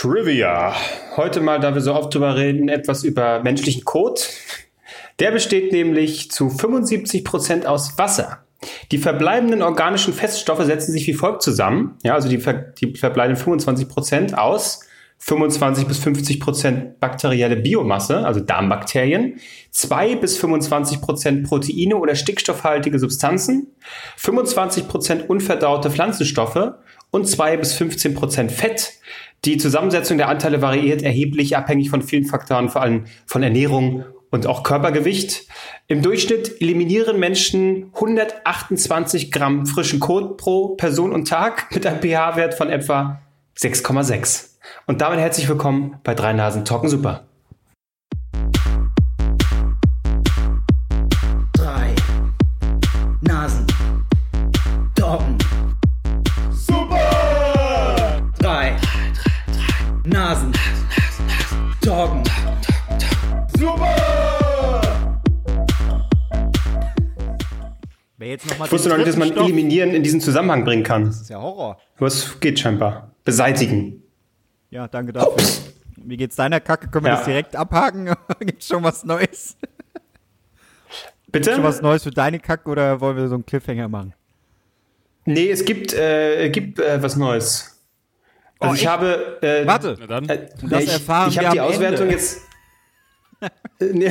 Trivia. Heute mal, da wir so oft drüber reden, etwas über menschlichen Kot. Der besteht nämlich zu 75 Prozent aus Wasser. Die verbleibenden organischen Feststoffe setzen sich wie folgt zusammen. Ja, also die, die verbleibenden 25 Prozent aus 25 bis 50 Prozent bakterielle Biomasse, also Darmbakterien, 2 bis 25 Prozent Proteine oder stickstoffhaltige Substanzen, 25 Prozent unverdaute Pflanzenstoffe und 2 bis 15 Prozent Fett. Die Zusammensetzung der Anteile variiert erheblich, abhängig von vielen Faktoren, vor allem von Ernährung und auch Körpergewicht. Im Durchschnitt eliminieren Menschen 128 Gramm frischen Kot pro Person und Tag mit einem pH-Wert von etwa 6,6. Und damit herzlich willkommen bei Drei Nasen Talken Super. Jetzt noch mal Ich wusste noch nicht, dass man Eliminieren in diesen Zusammenhang bringen kann. Das ist ja Horror. Was geht scheinbar? Beseitigen. Ja, danke dafür. Wie geht's deiner Kacke? Können wir Ja. das direkt abhaken? Gibt's schon was Neues? Bitte? Schon was Neues für deine Kacke oder wollen wir so einen Cliffhanger machen? Nee, es gibt, äh, gibt äh, was Neues. Also Oh, ich echt? habe. Äh, Warte. Äh, das ich erfahren ich wir habe die am Auswertung Ende. jetzt. Äh, nee,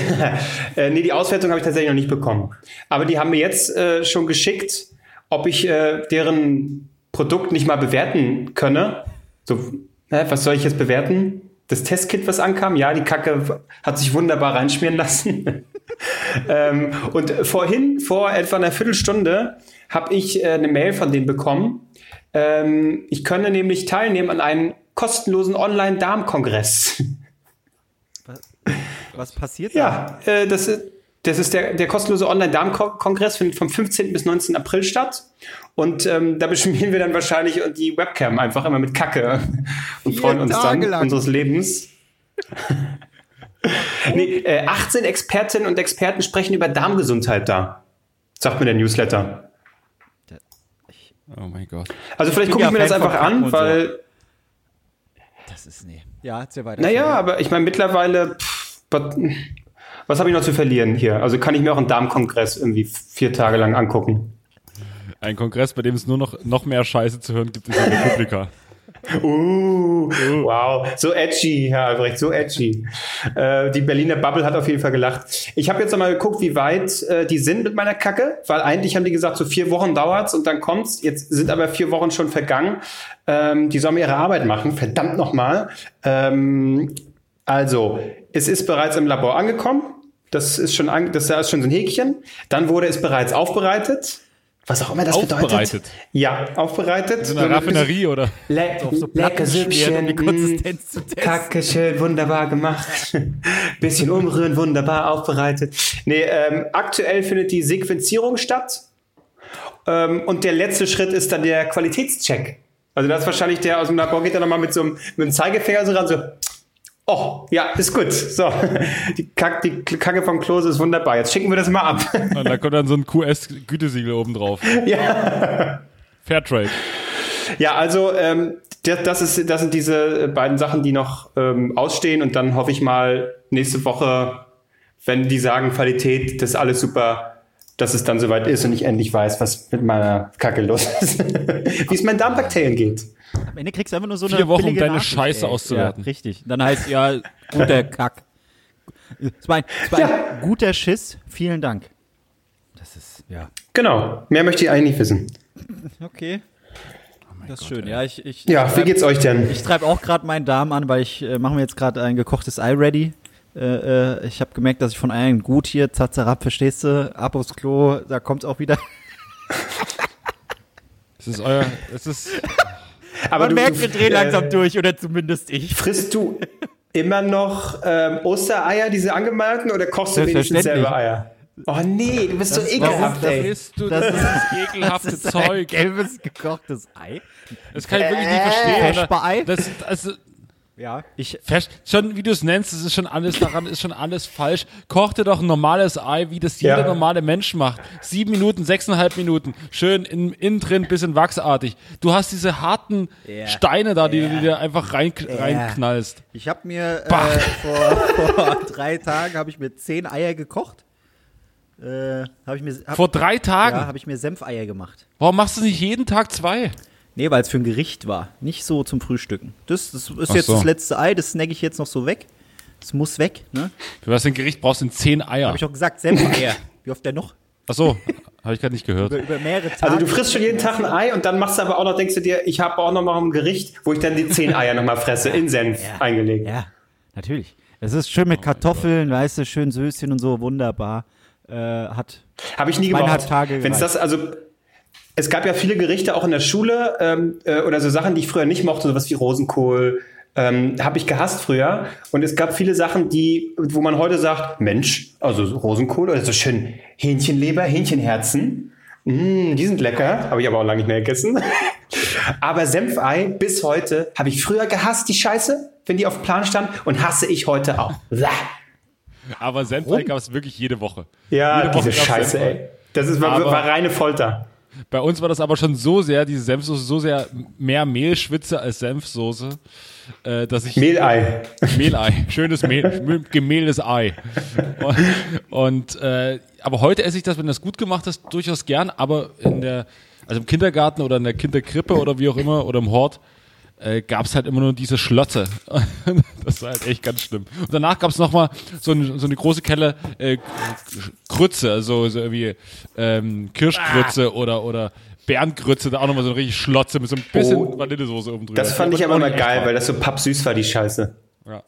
nee, die Auswertung habe ich tatsächlich noch nicht bekommen. Aber die haben mir jetzt äh, schon geschickt, ob ich äh, deren Produkt nicht mal bewerten könne. So, hä, was soll ich jetzt bewerten? Das Testkit, was ankam, ja, die Kacke hat sich wunderbar reinschmieren lassen. ähm, und vorhin, vor etwa einer Viertelstunde, habe ich äh, eine Mail von denen bekommen. Ähm, ich könne nämlich teilnehmen an einem kostenlosen Online-Darm-Kongress. Was passiert da? Ja, äh, das ist, das ist der, der kostenlose Online-Darm-Kongress findet vom 15. bis 19. April statt. Und ähm, da beschmieren wir dann wahrscheinlich die Webcam einfach immer mit Kacke und Vier freuen uns Tage dann lang. unseres Lebens. nee, äh, 18 Expertinnen und Experten sprechen über Darmgesundheit da, sagt mir der Newsletter. Oh mein Gott. Also vielleicht gucke ich mir das Fan einfach an, und so. weil, Das ist, nee. Ja, erzähl weiter. naja, aber ich meine mittlerweile, pff, was habe ich noch zu verlieren hier? Also kann ich mir auch einen Darmkongress irgendwie vier Tage lang angucken. Ein Kongress, bei dem es nur noch, noch mehr Scheiße zu hören gibt, ist in der Republika. Uh, wow, so edgy, Herr Albrecht, so edgy. Äh, die Berliner Bubble hat auf jeden Fall gelacht. Ich habe jetzt noch mal geguckt, wie weit äh, die sind mit meiner Kacke, weil eigentlich haben die gesagt, so vier Wochen dauert's und dann kommt's. Jetzt sind aber vier Wochen schon vergangen. Ähm, die sollen ihre Arbeit machen, verdammt nochmal. Ähm, also, es ist bereits im Labor angekommen. Das ist schon, an, das da ist schon so ein Häkchen. Dann wurde es bereits aufbereitet. Was auch immer das bedeutet. Aufbereitet? Ja, aufbereitet. In einer Raffinerie oder? Le so Platten lecker um Süppchen, testen. Kacke, schön, wunderbar gemacht. Bisschen umrühren, wunderbar aufbereitet. Nee, ähm, aktuell findet die Sequenzierung statt. Ähm, und der letzte Schritt ist dann der Qualitätscheck. Also das ist wahrscheinlich der aus dem Labor geht dann nochmal mit so einem, mit einem Zeigefinger so ran, so, oh, ja, ist gut. So, die, Kack, die Kacke vom Klose ist wunderbar. Jetzt schicken wir das mal ab. Und da kommt dann so ein QS-Gütesiegel oben drauf. ja. Fairtrade. Ja, also ähm, das, das, ist, das sind diese beiden Sachen, die noch ähm, ausstehen und dann hoffe ich mal nächste Woche, wenn die sagen Qualität, das ist alles super, dass es dann soweit ist und ich endlich weiß, was mit meiner Kacke los ist. Wie es meinen Darmbakterien geht. Am Ende kriegst du einfach nur so Vier eine Wochen, um deine Nachricht, Scheiße ey. auszuwerten. Ja, richtig. Dann heißt ja, guter Kack. Es war, ein, es war Ja. guter Schiss. Vielen Dank. Das ist, ja. Genau, mehr möchte ich eigentlich nicht wissen. Okay. das ist schön. Ja, ich, ich, Ja, ich wie geht's euch denn? Ich treibe auch gerade meinen Darm an, weil ich äh, mache mir jetzt gerade ein gekochtes Ei ready. Äh, äh, ich habe gemerkt, dass ich von Eiern gut hier, zatzerab, verstehst du, ab aufs Klo, da kommt's auch wieder. Es ist euer, es ist, Aber Man du, merkt, wir drehen äh, langsam durch, oder zumindest ich. Frisst du immer noch ähm, Ostereier, diese angemalten, oder kochst du wenigstens selber Eier? Oh nee, du bist so Das- ekelhaft, warum- ey. isst du Das das, ist- ekelhafte Das ist ein Zeug. gelbes gekochtes Ei. Das kann ich wirklich nicht verstehen. Vespa-Ei? Das, also, Ja. Ich, Fest, schon wie du es nennst, das ist schon alles daran, ist schon alles falsch. Koch dir doch ein normales Ei, wie das jeder Ja. normale Mensch macht. Sieben Minuten, sechseinhalb Minuten, schön in, innen drin, bisschen wachsartig. Du hast diese harten Ja. Steine da, die Ja. du dir einfach rein, Ja. reinknallst. ich habe mir äh, vor, vor drei Tagen habe ich mir zehn Eier gekocht. Äh, habe ich mir hab, Vor drei Tagen. ja, habe ich mir Senfeier gemacht. Warum machst du nicht jeden Tag zwei? Nee, weil es für ein Gericht war, nicht so zum Frühstücken. Das, das ist Ach jetzt so. das letzte Ei, das snack ich jetzt noch so weg. Das muss weg, ne? Für was für ein Gericht brauchst du denn zehn Eier? Habe ich auch gesagt, Senfeier. Wie oft denn noch? Ach so, habe ich gerade nicht gehört. Über, über mehrere Tage. Also du frisst schon jeden Tag ein Ei und dann machst du aber auch noch, denkst du dir, ich habe auch noch mal ein Gericht, wo ich dann die zehn Eier noch mal fresse, in Senf Ja. eingelegt. Ja, natürlich. Es ist schön Oh mit Kartoffeln, weißt du, schön Söschen und so, wunderbar. Äh, hat Habe ich nie. Tage Wenn's gereicht. das, also es gab ja viele Gerichte auch in der Schule ähm, äh, oder so Sachen, die ich früher nicht mochte, sowas wie Rosenkohl, ähm, habe ich gehasst früher. Und es gab viele Sachen, die, wo man heute sagt, Mensch, also so Rosenkohl oder so schön Hähnchenleber, Hähnchenherzen, mm, die sind lecker, habe ich aber auch lange nicht mehr gegessen. aber Senfei bis heute habe ich früher gehasst, die Scheiße, wenn die auf dem Plan stand und hasse ich heute auch. Aber Senfei gab es wirklich jede Woche. Ja, Jede Woche diese Scheiße, Senfei. ey. Das ist, war, war reine Folter. Bei uns war das aber schon so sehr, diese Senfsoße, so sehr mehr Mehlschwitze als Senfsoße, äh, dass ich. Mehlei. Mehlei. Schönes Mehl, gemehltes Ei. Und, und äh, aber heute esse ich das, wenn das gut gemacht ist, durchaus gern, aber in der, also im Kindergarten oder in der Kinderkrippe oder wie auch immer oder im Hort, äh, gab es halt immer nur diese Schlotze. das war halt echt ganz schlimm. Und danach gab es nochmal so, ein, so eine große Kelle äh, Grütze, also so irgendwie ähm, Kirschgrütze oder, oder Bärengrütze, da auch nochmal so eine richtig Schlotze mit so ein bisschen Oh, Vanillesoße oben drüber. Das fand ich aber immer geil, war. weil das so pappsüß war, die Scheiße. Ja.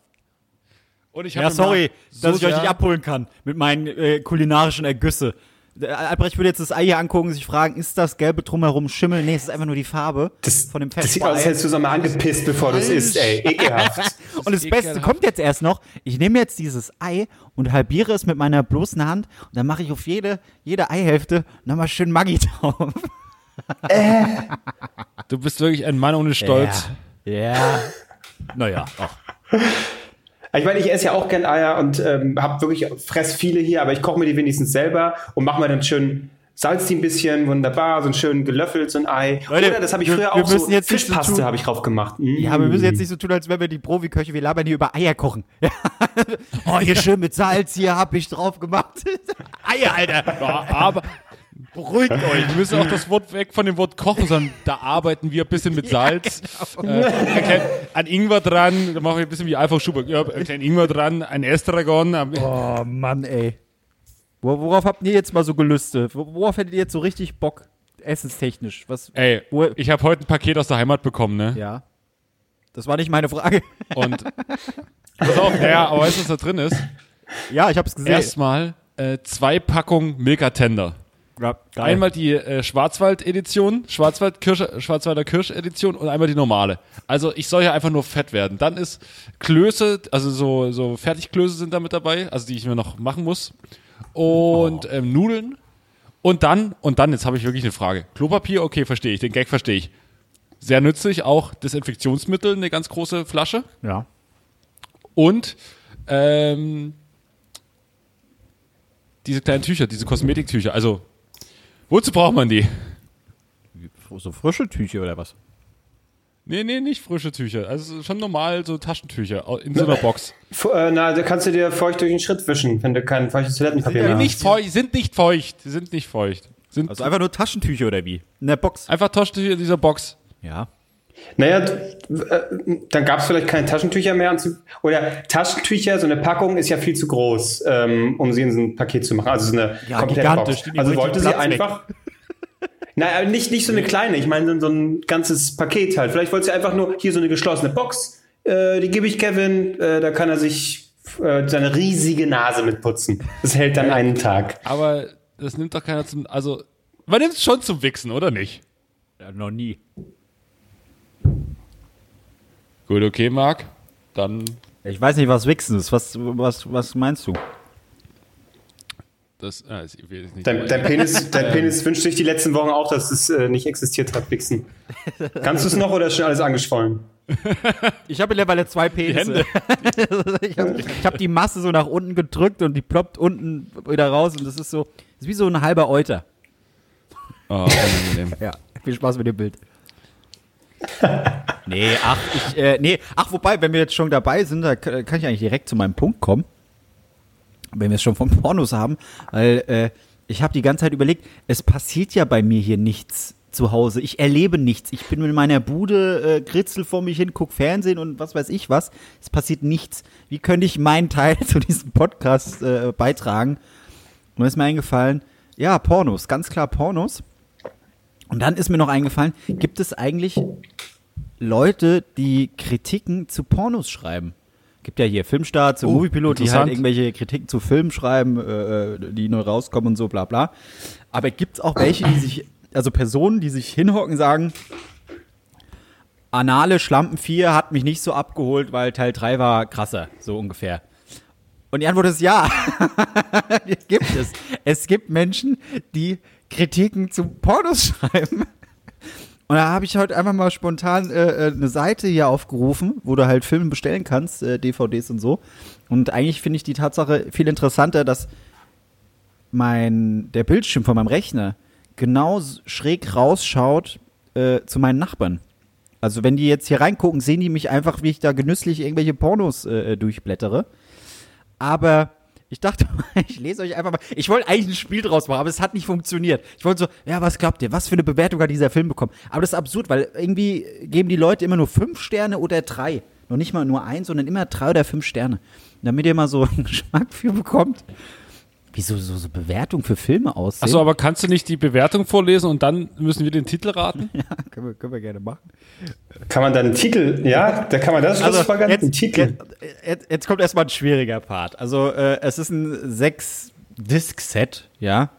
Und ich hab Ja, sorry, mal dass ich euch nicht abholen kann mit meinen äh, kulinarischen Ergüsse. Äh, Albrecht würde jetzt das Ei hier angucken, sich fragen, ist das gelbe drumherum Schimmel? Nee, es ist einfach nur die Farbe Das, von dem das sieht aus, als hättest du es mal angepisst, bevor du es isst, ey. Ekelhaft. Und das Beste ekelhaft. kommt jetzt erst noch. Ich nehme jetzt dieses Ei und halbiere es mit meiner bloßen Hand und dann mache ich auf jede, jede Eihälfte nochmal schön Maggi drauf. Du bist wirklich ein Mann ohne Stolz. Ja. ja. Naja. Ich meine, ich esse ja auch gern Eier und ähm, hab wirklich, fress viele hier, aber ich koche mir die wenigstens selber und mache mir dann schön, salz die ein bisschen, wunderbar, so ein schön gelöffelt, so ein Ei. Leute, Oder das habe ich wir- früher wir auch so, jetzt so Fischpaste habe ich drauf gemacht. Mm. Ja, wir müssen jetzt nicht so tun, als wären wir die Profiköche, wir labern hier über Eier kochen. oh, hier schön mit Salz, hier hab ich drauf gemacht. Eier, Alter. Ja, aber beruhigt euch. Wir müssen auch das Wort weg von dem Wort kochen, sondern da arbeiten wir ein bisschen mit Salz. genau. äh, ein klein, an Ingwer dran, da machen wir ein bisschen wie Alpha Schubert. Ja, ein klein Ingwer dran, ein Estragon. Oh, Mann, ey. Wor- Worauf habt ihr jetzt mal so Gelüste? Wor- Worauf hättet ihr jetzt so richtig Bock, essenstechnisch? Was? Ey, ich habe heute ein Paket aus der Heimat bekommen, ne? Ja. Das war nicht meine Frage. Und pass auf, ja, aber weißt du, was da drin ist? ja, ich hab's gesehen. Erstmal äh, zwei Packungen Milka Tender. Ja, geil. Einmal die äh, Schwarzwald-Edition, Schwarzwald -Kirsch, Schwarzwalder Kirsch-Edition und einmal die normale. Also ich soll ja einfach nur fett werden. Dann ist Klöße, also so, so Fertigklöße sind da mit dabei, also die ich mir noch machen muss. Und ähm, Nudeln. Und dann, und dann, jetzt habe ich wirklich eine Frage. Klopapier, okay, verstehe ich, den Gag verstehe ich. Sehr nützlich, auch Desinfektionsmittel, eine ganz große Flasche. Ja. Und ähm, diese kleinen Tücher, diese Kosmetiktücher. Also, wozu braucht man die? So frische Tücher oder was? Nee, nee, nicht frische Tücher. Also schon normal so Taschentücher in so einer Box. Äh, na, da kannst du dir feucht durch den Schritt wischen, wenn du kein feuchtes Toilettenpapier mehr Die hast. nicht feucht, sind nicht feucht. Die sind nicht feucht. Sind Also einfach nur Taschentücher oder wie? In der Box. einfach Taschentücher in dieser Box. Ja. Naja, äh, dann gab es vielleicht keine Taschentücher mehr. Oder Taschentücher, so eine Packung ist ja viel zu groß, ähm, um sie in so ein Paket zu machen. Also so eine Ja, komplette Box. Also wollte sie einfach. Naja, nicht, nicht so eine kleine, ich meine so, so ein ganzes Paket halt. Vielleicht wollte sie einfach nur hier so eine geschlossene Box. Äh, die gebe ich Kevin, äh, da kann er sich äh, seine riesige Nase mitputzen. Das hält dann einen Tag. Aber das nimmt doch keiner zum. Also, man nimmt es schon zum Wichsen, oder nicht? ja noch nie. Gut, okay, Marc. Dann. Ich weiß nicht, was Wichsen ist. Was, was, was meinst du? Das, ah, ich will nicht. Dein, dein, Penis, dein Penis wünscht sich die letzten Wochen auch, dass es äh, nicht existiert hat, Wichsen. Kannst du es noch oder ist schon alles angeschwollen? Ich habe mittlerweile zwei Penisse. ich habe hab die Masse so nach unten gedrückt und die ploppt unten wieder raus und das ist so, das ist wie so ein halber Euter. Oh, unangenehm. Ja, viel Spaß mit dem Bild. Nee, ach, ich, äh, nee, ach, wobei, wenn wir jetzt schon dabei sind, da kann ich eigentlich direkt zu meinem Punkt kommen. Wenn wir es schon vom Pornos haben, weil äh, ich habe die ganze Zeit überlegt, es passiert ja bei mir hier nichts zu Hause. Ich erlebe nichts. Ich bin in meiner Bude, äh, kritzel vor mich hin, guck Fernsehen und was weiß ich was. Es passiert nichts. Wie könnte ich meinen Teil zu diesem Podcast äh, beitragen? Und ist mir eingefallen, ja, Pornos, ganz klar Pornos. Und dann ist mir noch eingefallen, gibt es eigentlich Leute, die Kritiken zu Pornos schreiben? Gibt ja hier Filmstar, zu Oh, Moviepilot, die halt irgendwelche Kritiken zu Filmen schreiben, äh, äh, die neu rauskommen und so, bla bla. Aber gibt es auch welche, die sich, also Personen, die sich hinhocken, sagen, Anale Schlampen 4 hat mich nicht so abgeholt, weil Teil 3 war krasser, so ungefähr. Und die Antwort ist ja. gibt es. Es gibt Menschen, die Kritiken zu Pornos schreiben. Und da habe ich heute einfach mal spontan äh, äh, eine Seite hier aufgerufen, wo du halt Filme bestellen kannst, äh, DVDs und so. Und eigentlich finde ich die Tatsache viel interessanter, dass mein, der Bildschirm von meinem Rechner genau schräg rausschaut äh, zu meinen Nachbarn. Also wenn die jetzt hier reingucken, sehen die mich einfach, wie ich da genüsslich irgendwelche Pornos äh, äh, durchblättere. Aber ich dachte ich lese euch einfach mal. Ich wollte eigentlich ein Spiel draus machen, aber es hat nicht funktioniert. Ich wollte so, ja, was glaubt ihr? Was für eine Bewertung hat dieser Film bekommen? Aber das ist absurd, weil irgendwie geben die Leute immer nur fünf Sterne oder drei. Noch nicht mal nur eins, sondern immer drei oder fünf Sterne. Damit ihr mal so einen Geschmack für bekommt, wie so, so, so Bewertung für Filme aussehen. Achso, aber kannst du nicht die Bewertung vorlesen und dann müssen wir den Titel raten? ja, können wir, können wir gerne machen. Kann man dann einen Titel, ja, da kann man das Schlussfolgern, einen Titel. Also, Jetzt, jetzt, jetzt kommt erstmal ein schwieriger Part. Also, äh, es ist ein Sechs-Disc-Set, ja.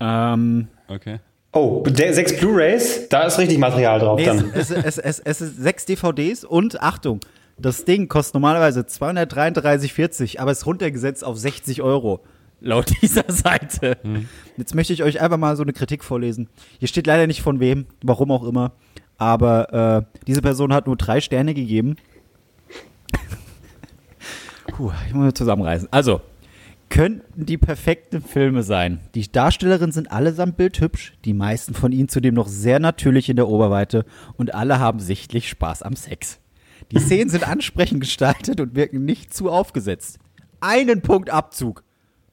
Ähm, Okay. Oh, der sechs Blu-Rays, da ist richtig Material drauf nee, dann. es, es, es, es, es ist sechs DVDs und Achtung, das Ding kostet normalerweise 233,40, aber ist runtergesetzt auf 60 Euro. Laut dieser Seite. Jetzt möchte ich euch einfach mal so eine Kritik vorlesen. Hier steht leider nicht von wem, warum auch immer. Aber äh, diese Person hat nur drei Sterne gegeben. Puh, ich muss zusammenreißen. Also, könnten die perfekten Filme sein. Die Darstellerinnen sind allesamt bildhübsch, die meisten von ihnen zudem noch sehr natürlich in der Oberweite und alle haben sichtlich Spaß am Sex. Die Szenen sind ansprechend gestaltet und wirken nicht zu aufgesetzt. Einen Punkt Abzug.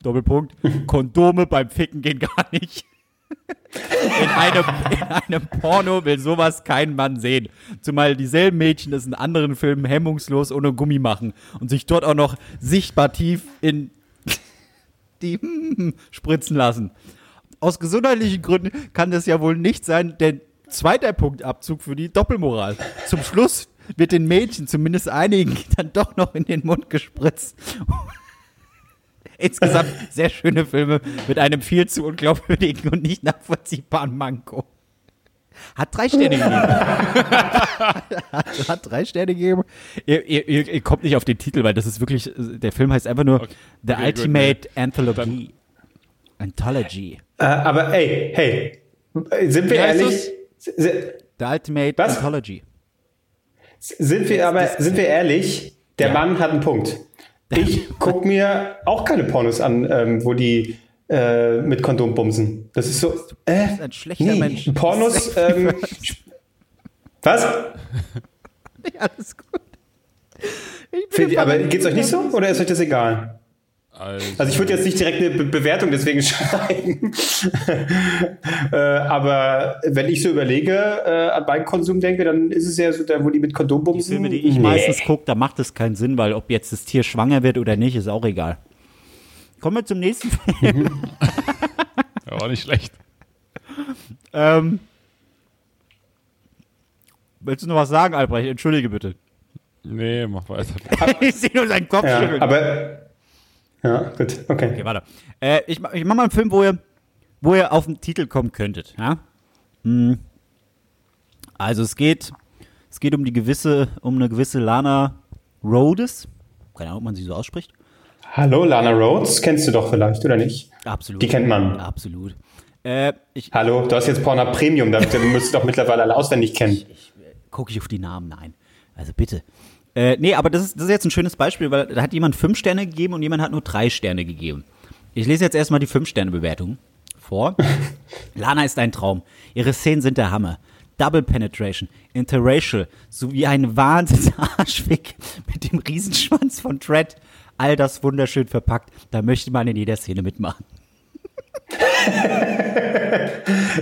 Doppelpunkt. Kondome beim Ficken gehen gar nicht. In einem, in einem Porno will sowas kein Mann sehen. Zumal dieselben Mädchen es in anderen Filmen hemmungslos ohne Gummi machen und sich dort auch noch sichtbar tief in die spritzen lassen. Aus gesundheitlichen Gründen kann das ja wohl nicht sein, denn zweiter Punktabzug für die Doppelmoral. Zum Schluss wird den Mädchen, zumindest einigen, dann doch noch in den Mund gespritzt. Insgesamt sehr schöne Filme mit einem viel zu unglaubwürdigen und nicht nachvollziehbaren Manko. Hat drei Sterne gegeben. hat, hat drei Sterne gegeben. Ihr, ihr, ihr, ihr kommt nicht auf den Titel, weil das ist wirklich, der Film heißt einfach nur The Okay, Ultimate Anthology. Anthology. Äh, aber ey, hey, sind wir ehrlich? The Ultimate Was? Anthology. Sind wir aber, sind wir ehrlich? Der Ja. Mann hat einen Punkt. Ich guck mir auch keine Pornos an, ähm, wo die äh, mit Kondom bumsen. Das ist so, äh, ein schlechter nee, Mensch. Pornos, ähm, was? Ja, alles gut. Ich aber geht's euch nicht so oder ist euch das egal? Also, Also ich würde jetzt nicht direkt eine Be Bewertung deswegen schreiben. äh, aber wenn ich so überlege, äh, an meinen Konsum denke, dann ist es ja so, da wo die mit Kondom Die bumsen. Filme, die ich nee. meistens gucke, da macht es keinen Sinn, weil ob jetzt das Tier schwanger wird oder nicht, ist auch egal. Kommen wir zum nächsten Film. ja, war nicht schlecht. ähm, willst du noch was sagen, Albrecht? Entschuldige bitte. Nee, mach weiter. ich sehe nur seinen Kopf Ja, schütteln. aber ja, gut, okay. Okay, warte. Äh, ich, ich mach mal einen Film, wo ihr, wo ihr auf den Titel kommen könntet. Ja? Hm. Also es geht, es geht um die gewisse, um eine gewisse Lana Rhodes. Keine Ahnung, ob man sie so ausspricht. Hallo, Lana Rhodes, kennst du doch vielleicht, oder nicht? Absolut. Die kennt man. Absolut. Äh, ich Hallo, du hast jetzt Pornhub Premium, da du müsstest doch mittlerweile alle auswendig kennen. gucke ich auf die Namen, nein. Also bitte. Äh, nee, aber das ist, das ist jetzt ein schönes Beispiel, weil da hat jemand fünf Sterne gegeben und jemand hat nur drei Sterne gegeben. Ich lese jetzt erstmal die fünf Sterne Bewertung vor. Lana ist ein Traum. Ihre Szenen sind der Hammer. Double Penetration, Interracial, sowie ein Wahnsinns-Arschfick mit dem Riesenschwanz von Tread. All das wunderschön verpackt. Da möchte man in jeder Szene mitmachen.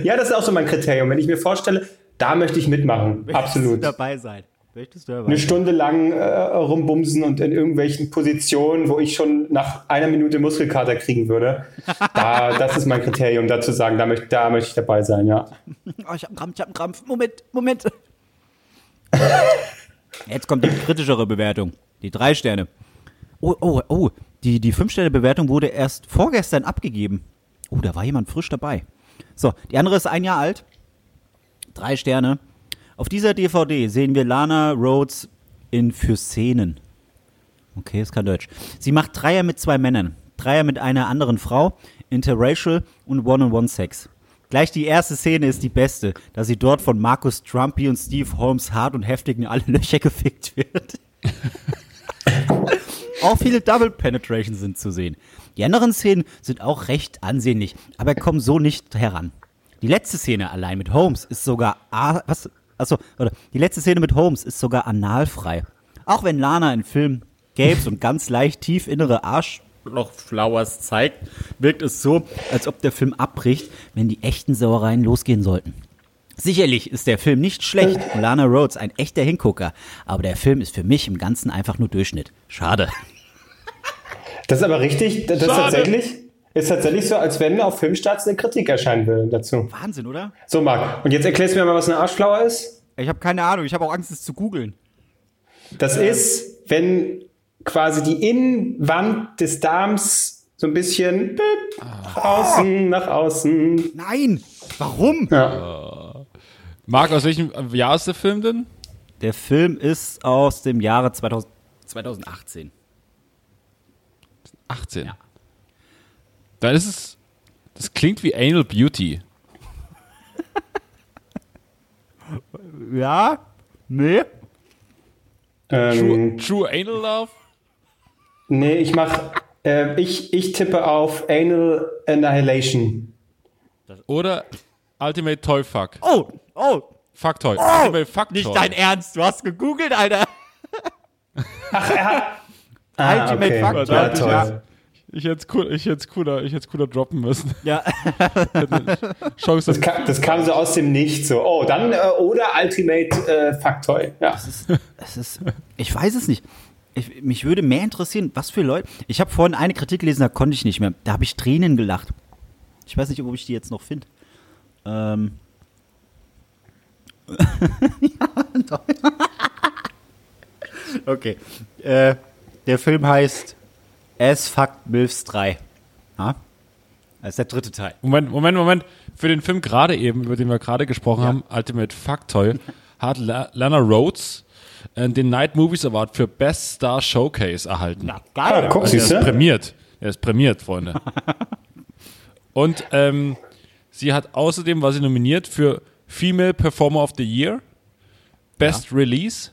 Ja, das ist auch so mein Kriterium. Wenn ich mir vorstelle, da möchte ich mitmachen. Absolut. dabei sein? Eine? Stunde lang äh, rumbumsen und in irgendwelchen Positionen, wo ich schon nach einer Minute Muskelkater kriegen würde. Da, das ist mein Kriterium, da zu sagen, da möchte, da möchte ich dabei sein, ja. Oh, ich hab einen Krampf, ich hab einen Krampf. Moment, Moment. Jetzt kommt die kritischere Bewertung. Die drei Sterne. Oh, oh, oh. Die, die Fünf-Sterne-Bewertung wurde erst vorgestern abgegeben. Oh, da war jemand frisch dabei. So, die andere ist ein Jahr alt. Drei Sterne. Auf dieser DVD sehen wir Lana Rhodes in Für Szenen. Okay, ist kein Deutsch. Sie macht Dreier mit zwei Männern. Dreier mit einer anderen Frau, Interracial und One-on-One-Sex. Gleich die erste Szene ist die beste, da sie dort von Markus Trumpy und Steve Holmes hart und heftig in alle Löcher gefickt wird. auch viele Double Penetration sind zu sehen. Die anderen Szenen sind auch recht ansehnlich, aber kommen so nicht heran. Die letzte Szene allein mit Holmes ist sogar a- was achso, warte. Die letzte Szene mit Holmes ist sogar analfrei. Auch wenn Lana im Film Gapes und ganz leicht tief innere Arschlochflowers zeigt, wirkt es so, als ob der Film abbricht, wenn die echten Sauereien losgehen sollten. Sicherlich ist der Film nicht schlecht und Lana Rhodes ein echter Hingucker, aber der Film ist für mich im Ganzen einfach nur Durchschnitt. Schade. Das ist aber richtig, das ist Schade. tatsächlich, ist tatsächlich so, als wenn auf Filmstarts eine Kritik erscheinen würde dazu. Wahnsinn, oder? So, Marc, und jetzt erklärst du mir mal, was eine Arschflauer ist. Ich habe keine Ahnung, ich habe auch Angst, es zu googeln. Das ist, wenn quasi die Innenwand des Darms so ein bisschen bip, nach außen, nach außen. Nein! Warum? Ja. Marc, aus welchem Jahr ist der Film denn? Der Film ist aus dem Jahre 2000, 2018. 18. Dann ist es. Das klingt wie Anal Beauty. Ja? Nee? True, Ähm, True Anal Love? nee, ich mach, äh, ich, ich tippe auf Anal Annihilation. Oder Ultimate Toy Fuck. Oh! Oh! Fuck Toy. Ultimate Fuck Nicht Toy. dein Ernst, du hast gegoogelt, Alter! Ah, Ultimate okay. Fuck Ja, Toy. toll. Ich hätte es cool, ich hätt's cooler, ich hätt's cooler droppen müssen. Ja, Chance, Das kam, das kam so aus dem Nichts so. Oh, dann äh, oder Ultimate äh, Faktoy. Ja. es ist. Ich weiß es nicht. Ich, mich würde mehr interessieren, was für Leute. Ich habe vorhin eine Kritik gelesen, da konnte ich nicht mehr. Da habe ich Tränen gelacht. Ich weiß nicht, ob ich die jetzt noch finde. Ähm. ja, okay. Äh, der Film heißt As Fucked Milfs 3. Ja? Das ist der dritte Teil. Moment, Moment, Moment. Für den Film gerade eben, über den wir gerade gesprochen Ja. haben, Ultimate Fuck Toy, hat La Lana Rhodes äh, den Night Movies Award für Best Star Showcase erhalten. Na, Ah, guck, Also er ist prämiert. Er ist prämiert, Freunde. Und ähm, sie hat außerdem, war sie nominiert für Female Performer of the Year, Best Release.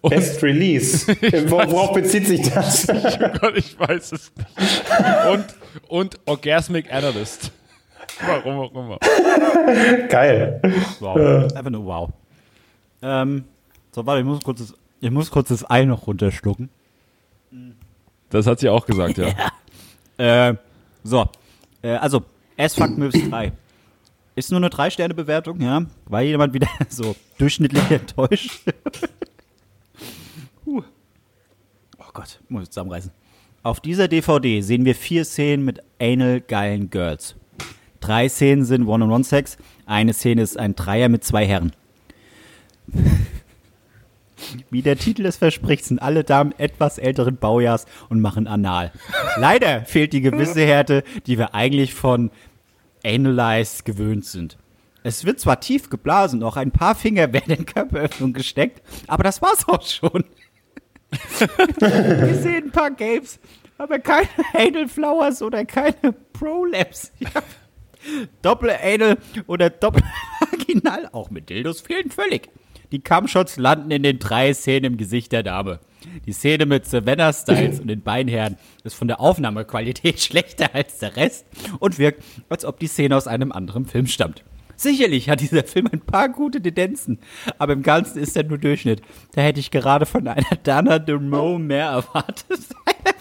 Und Best Release. Wo, worauf bezieht sich das? Gott, ich weiß es nicht. Und, und Orgasmic Analyst. Warum auch immer. Geil. Wow. Einfach nur wow. Ähm, so, warte, ich muss kurz das, ich muss kurz das Ei noch runterschlucken. Das hat sie auch gesagt, ja. Äh, so, äh, also, S Fuck Milfs 3. Ist nur eine 3-Sterne-Bewertung, ja. War jemand wieder so durchschnittlich enttäuscht? Puh. Oh Gott, muss ich zusammenreißen. Auf dieser DVD sehen wir vier Szenen mit anal geilen Girls. Drei Szenen sind One-on-One-Sex, eine Szene ist ein Dreier mit zwei Herren. Wie der Titel es verspricht, sind alle Damen etwas älteren Baujahrs und machen anal. Leider fehlt die gewisse Härte, die wir eigentlich von Analyze gewöhnt sind. Es wird zwar tief geblasen, auch ein paar Finger werden in Körperöffnung gesteckt, aber das war's auch schon. Wir sehen ein paar Games, aber keine Anal Flowers oder keine Prolapse. Doppel-Anal oder Doppel-Vaginal, auch mit Dildos, fehlen völlig. Die Cumshots landen in den drei Szenen im Gesicht der Dame. Die Szene mit Savannah Styles und den Beinherren ist von der Aufnahmequalität schlechter als der Rest und wirkt, als ob die Szene aus einem anderen Film stammt. Sicherlich hat dieser Film ein paar gute Tendenzen, aber im Ganzen ist er nur Durchschnitt. Da hätte ich gerade von einer Dana DeMo mehr erwartet.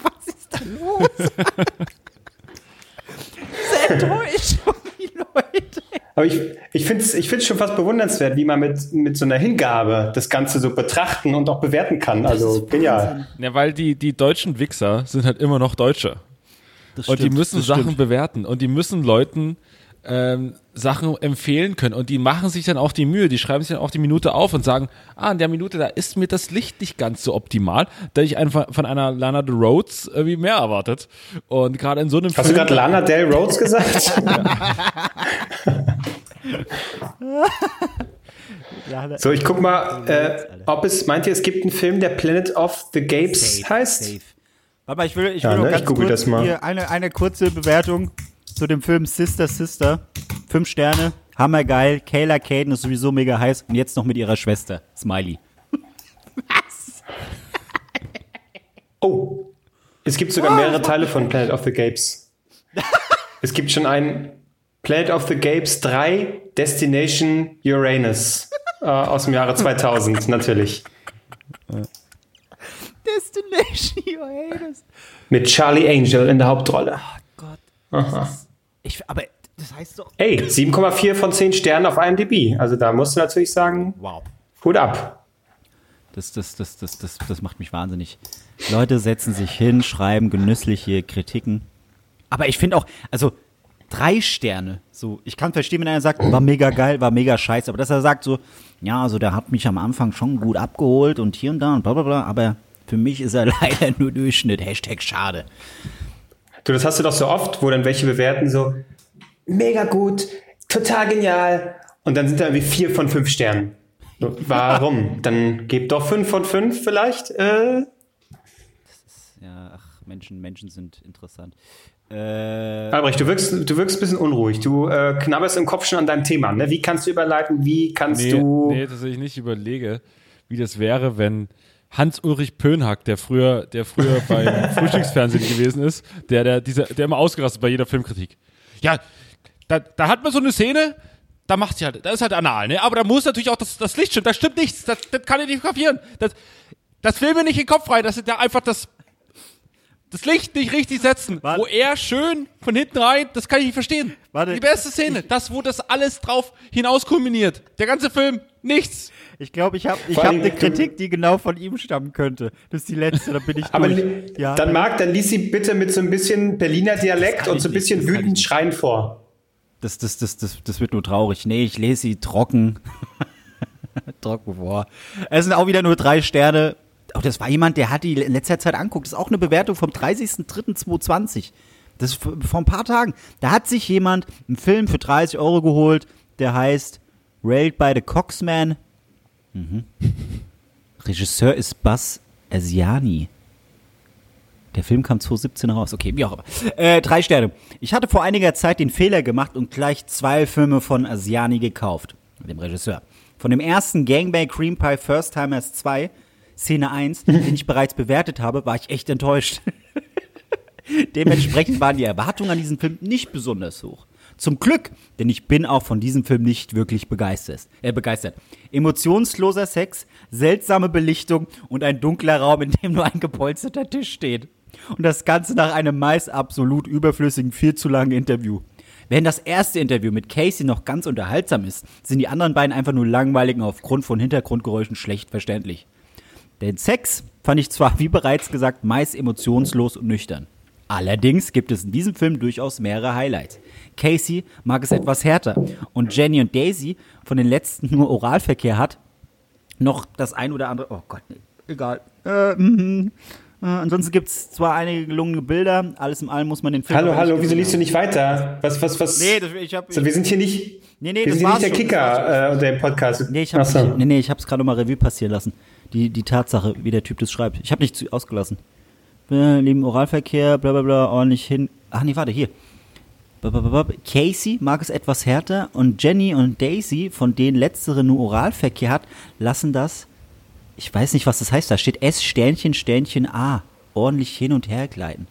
Was ist da los? Diese Enttäuschung, die Leute. Aber ich, ich finde es ich find's schon fast bewundernswert, wie man mit, mit so einer Hingabe das Ganze so betrachten und auch bewerten kann. Also genial. Ja, weil die, die deutschen Wichser sind halt immer noch Deutsche. Das Und die müssen das Sachen stimmt. bewerten und die müssen Leuten ähm, Sachen empfehlen können und die machen sich dann auch die Mühe, die schreiben sich dann auch die Minute auf und sagen, ah, in der Minute, da ist mir das Licht nicht ganz so optimal, da ich einfach von einer Lana de Rhodes irgendwie mehr erwartet. Und gerade in so einem Hast du gerade Lana Del Rhodes gesagt? so, ich guck mal, äh, ob es, meint ihr, es gibt einen Film, der Planet of the Gapes Safe, heißt? safe. Warte mal, ich will, ich Ja, will noch ne? ganz Ich kurz das mal. hier eine, eine kurze Bewertung zu dem Film Sister Sister. Fünf Sterne, hammergeil. Kayla Caden ist sowieso mega heiß und jetzt noch mit ihrer Schwester, Smiley. Oh, es gibt sogar mehrere Teile von Planet of the Gapes. Es gibt schon einen Planet of the Gapes 3 Destination Uranus äh, aus dem Jahre 2000 natürlich. Destination Uranus. Mit Charlie Angel in der Hauptrolle. Gott. Aha. Ich, aber das heißt doch. Ey, 7,4 von 10 Sternen auf IMDb. Also da musst du natürlich sagen, Wow. Hut ab. Das, das, das, das, das, das macht mich wahnsinnig. Leute setzen sich hin, schreiben genüssliche Kritiken. Aber ich finde auch, also drei Sterne. So, ich kann verstehen, wenn einer sagt, war mega geil, war mega scheiße. Aber dass er sagt so, ja, also der hat mich am Anfang schon gut abgeholt und hier und da und bla bla bla. Aber für mich ist er leider nur Durchschnitt. Hashtag schade. Du, das hast du doch so oft, wo dann welche bewerten so, mega gut, total genial. Und dann sind da irgendwie vier von fünf Sternen. So, Warum? Dann gebt doch fünf von fünf vielleicht. Äh, Ja, ach, Menschen, Menschen sind interessant. Äh, Albrecht, du wirkst, du wirkst ein bisschen unruhig. Du äh, knabberst im Kopf schon an deinem Thema. Ne? Wie kannst du überleiten? Wie kannst Nee, du. nee, dass ich nicht überlege, wie das wäre, wenn Hans-Ulrich Pönhack, der früher, der früher beim Frühstücksfernsehen gewesen ist, der, der, dieser, der immer ausgerastet bei jeder Filmkritik. Ja, da, da hat man so eine Szene, da macht sie halt, da ist halt anal, ne? Aber da muss natürlich auch das, das Licht stimmen. Da stimmt nichts. Das, das kann ich nicht kapieren. Das, das will mir nicht in den Kopf rein. Das ist ja einfach das, das Licht nicht richtig setzen. Warte. Wo er schön von hinten rein, das kann ich nicht verstehen. Warte. Die beste Szene. Das, wo das alles drauf hinaus kulminiert. Der ganze Film, nichts. Ich glaube, ich habe ich hab eine Kritik, die genau von ihm stammen könnte. Das ist die letzte, da bin ich Aber durch. ja, dann Marc, dann lies sie bitte mit so ein bisschen Berliner Dialekt und so ein bisschen wütend schreien vor. Das, das, das, das, das wird nur traurig. Nee, ich lese sie trocken. trocken vor. Es sind auch wieder nur drei Sterne. Oh, das war jemand, der hat die in letzter Zeit anguckt. Das ist auch eine Bewertung vom 30.03.2020. Das ist vor vor ein paar Tagen. Da hat sich jemand einen Film für 30 Euro geholt, der heißt Railed by the Coxman. Mhm. Regisseur ist Buzz Asiani. Der Film kam 2017 raus. Okay, wie auch immer. Äh, drei Sterne. Ich hatte vor einiger Zeit den Fehler gemacht und gleich zwei Filme von Asiani gekauft. Dem Regisseur. Von dem ersten Gangbang Cream Pie First Timers 2, Szene 1, den ich bereits bewertet habe, war ich echt enttäuscht. Dementsprechend waren die Erwartungen an diesen Film nicht besonders hoch. Zum Glück, denn ich bin auch von diesem Film nicht wirklich begeistert. Äh, begeistert. Emotionsloser Sex, seltsame Belichtung und ein dunkler Raum, in dem nur ein gepolsterter Tisch steht. Und das Ganze nach einem meist absolut überflüssigen, viel zu langen Interview. Wenn das erste Interview mit Casey noch ganz unterhaltsam ist, sind die anderen beiden einfach nur langweilig und aufgrund von Hintergrundgeräuschen schlecht verständlich. Den Sex fand ich zwar, wie bereits gesagt, meist emotionslos und nüchtern. Allerdings gibt es in diesem Film durchaus mehrere Highlights. Casey mag es etwas härter und Jenny und Daisy von den letzten nur Oralverkehr hat, noch das ein oder andere. Oh Gott, nee, egal. Äh, mhm. äh, ansonsten gibt es zwar einige gelungene Bilder, alles in allem muss man den Film. Hallo, hallo, wieso liest du nicht weiter? Was, was, was? Nee, das, ich hab. so, wir sind hier nicht, Nee, nee, wir das sind nicht der schon, Kicker äh, unter dem Podcast. Nee, ich habe so. nee, nee, ich hab's gerade mal Revue passieren lassen. Die, die Tatsache, wie der Typ das schreibt. Ich habe nicht zu, ausgelassen. Lieben Oralverkehr, bla bla bla, ordentlich hin. Ach nee, warte, hier. Casey mag es etwas härter und Jenny und Daisy, von denen letztere nur Oralverkehr hat, lassen das, ich weiß nicht, was das heißt, da steht S Sternchen Sternchen A, ordentlich hin und her gleiten.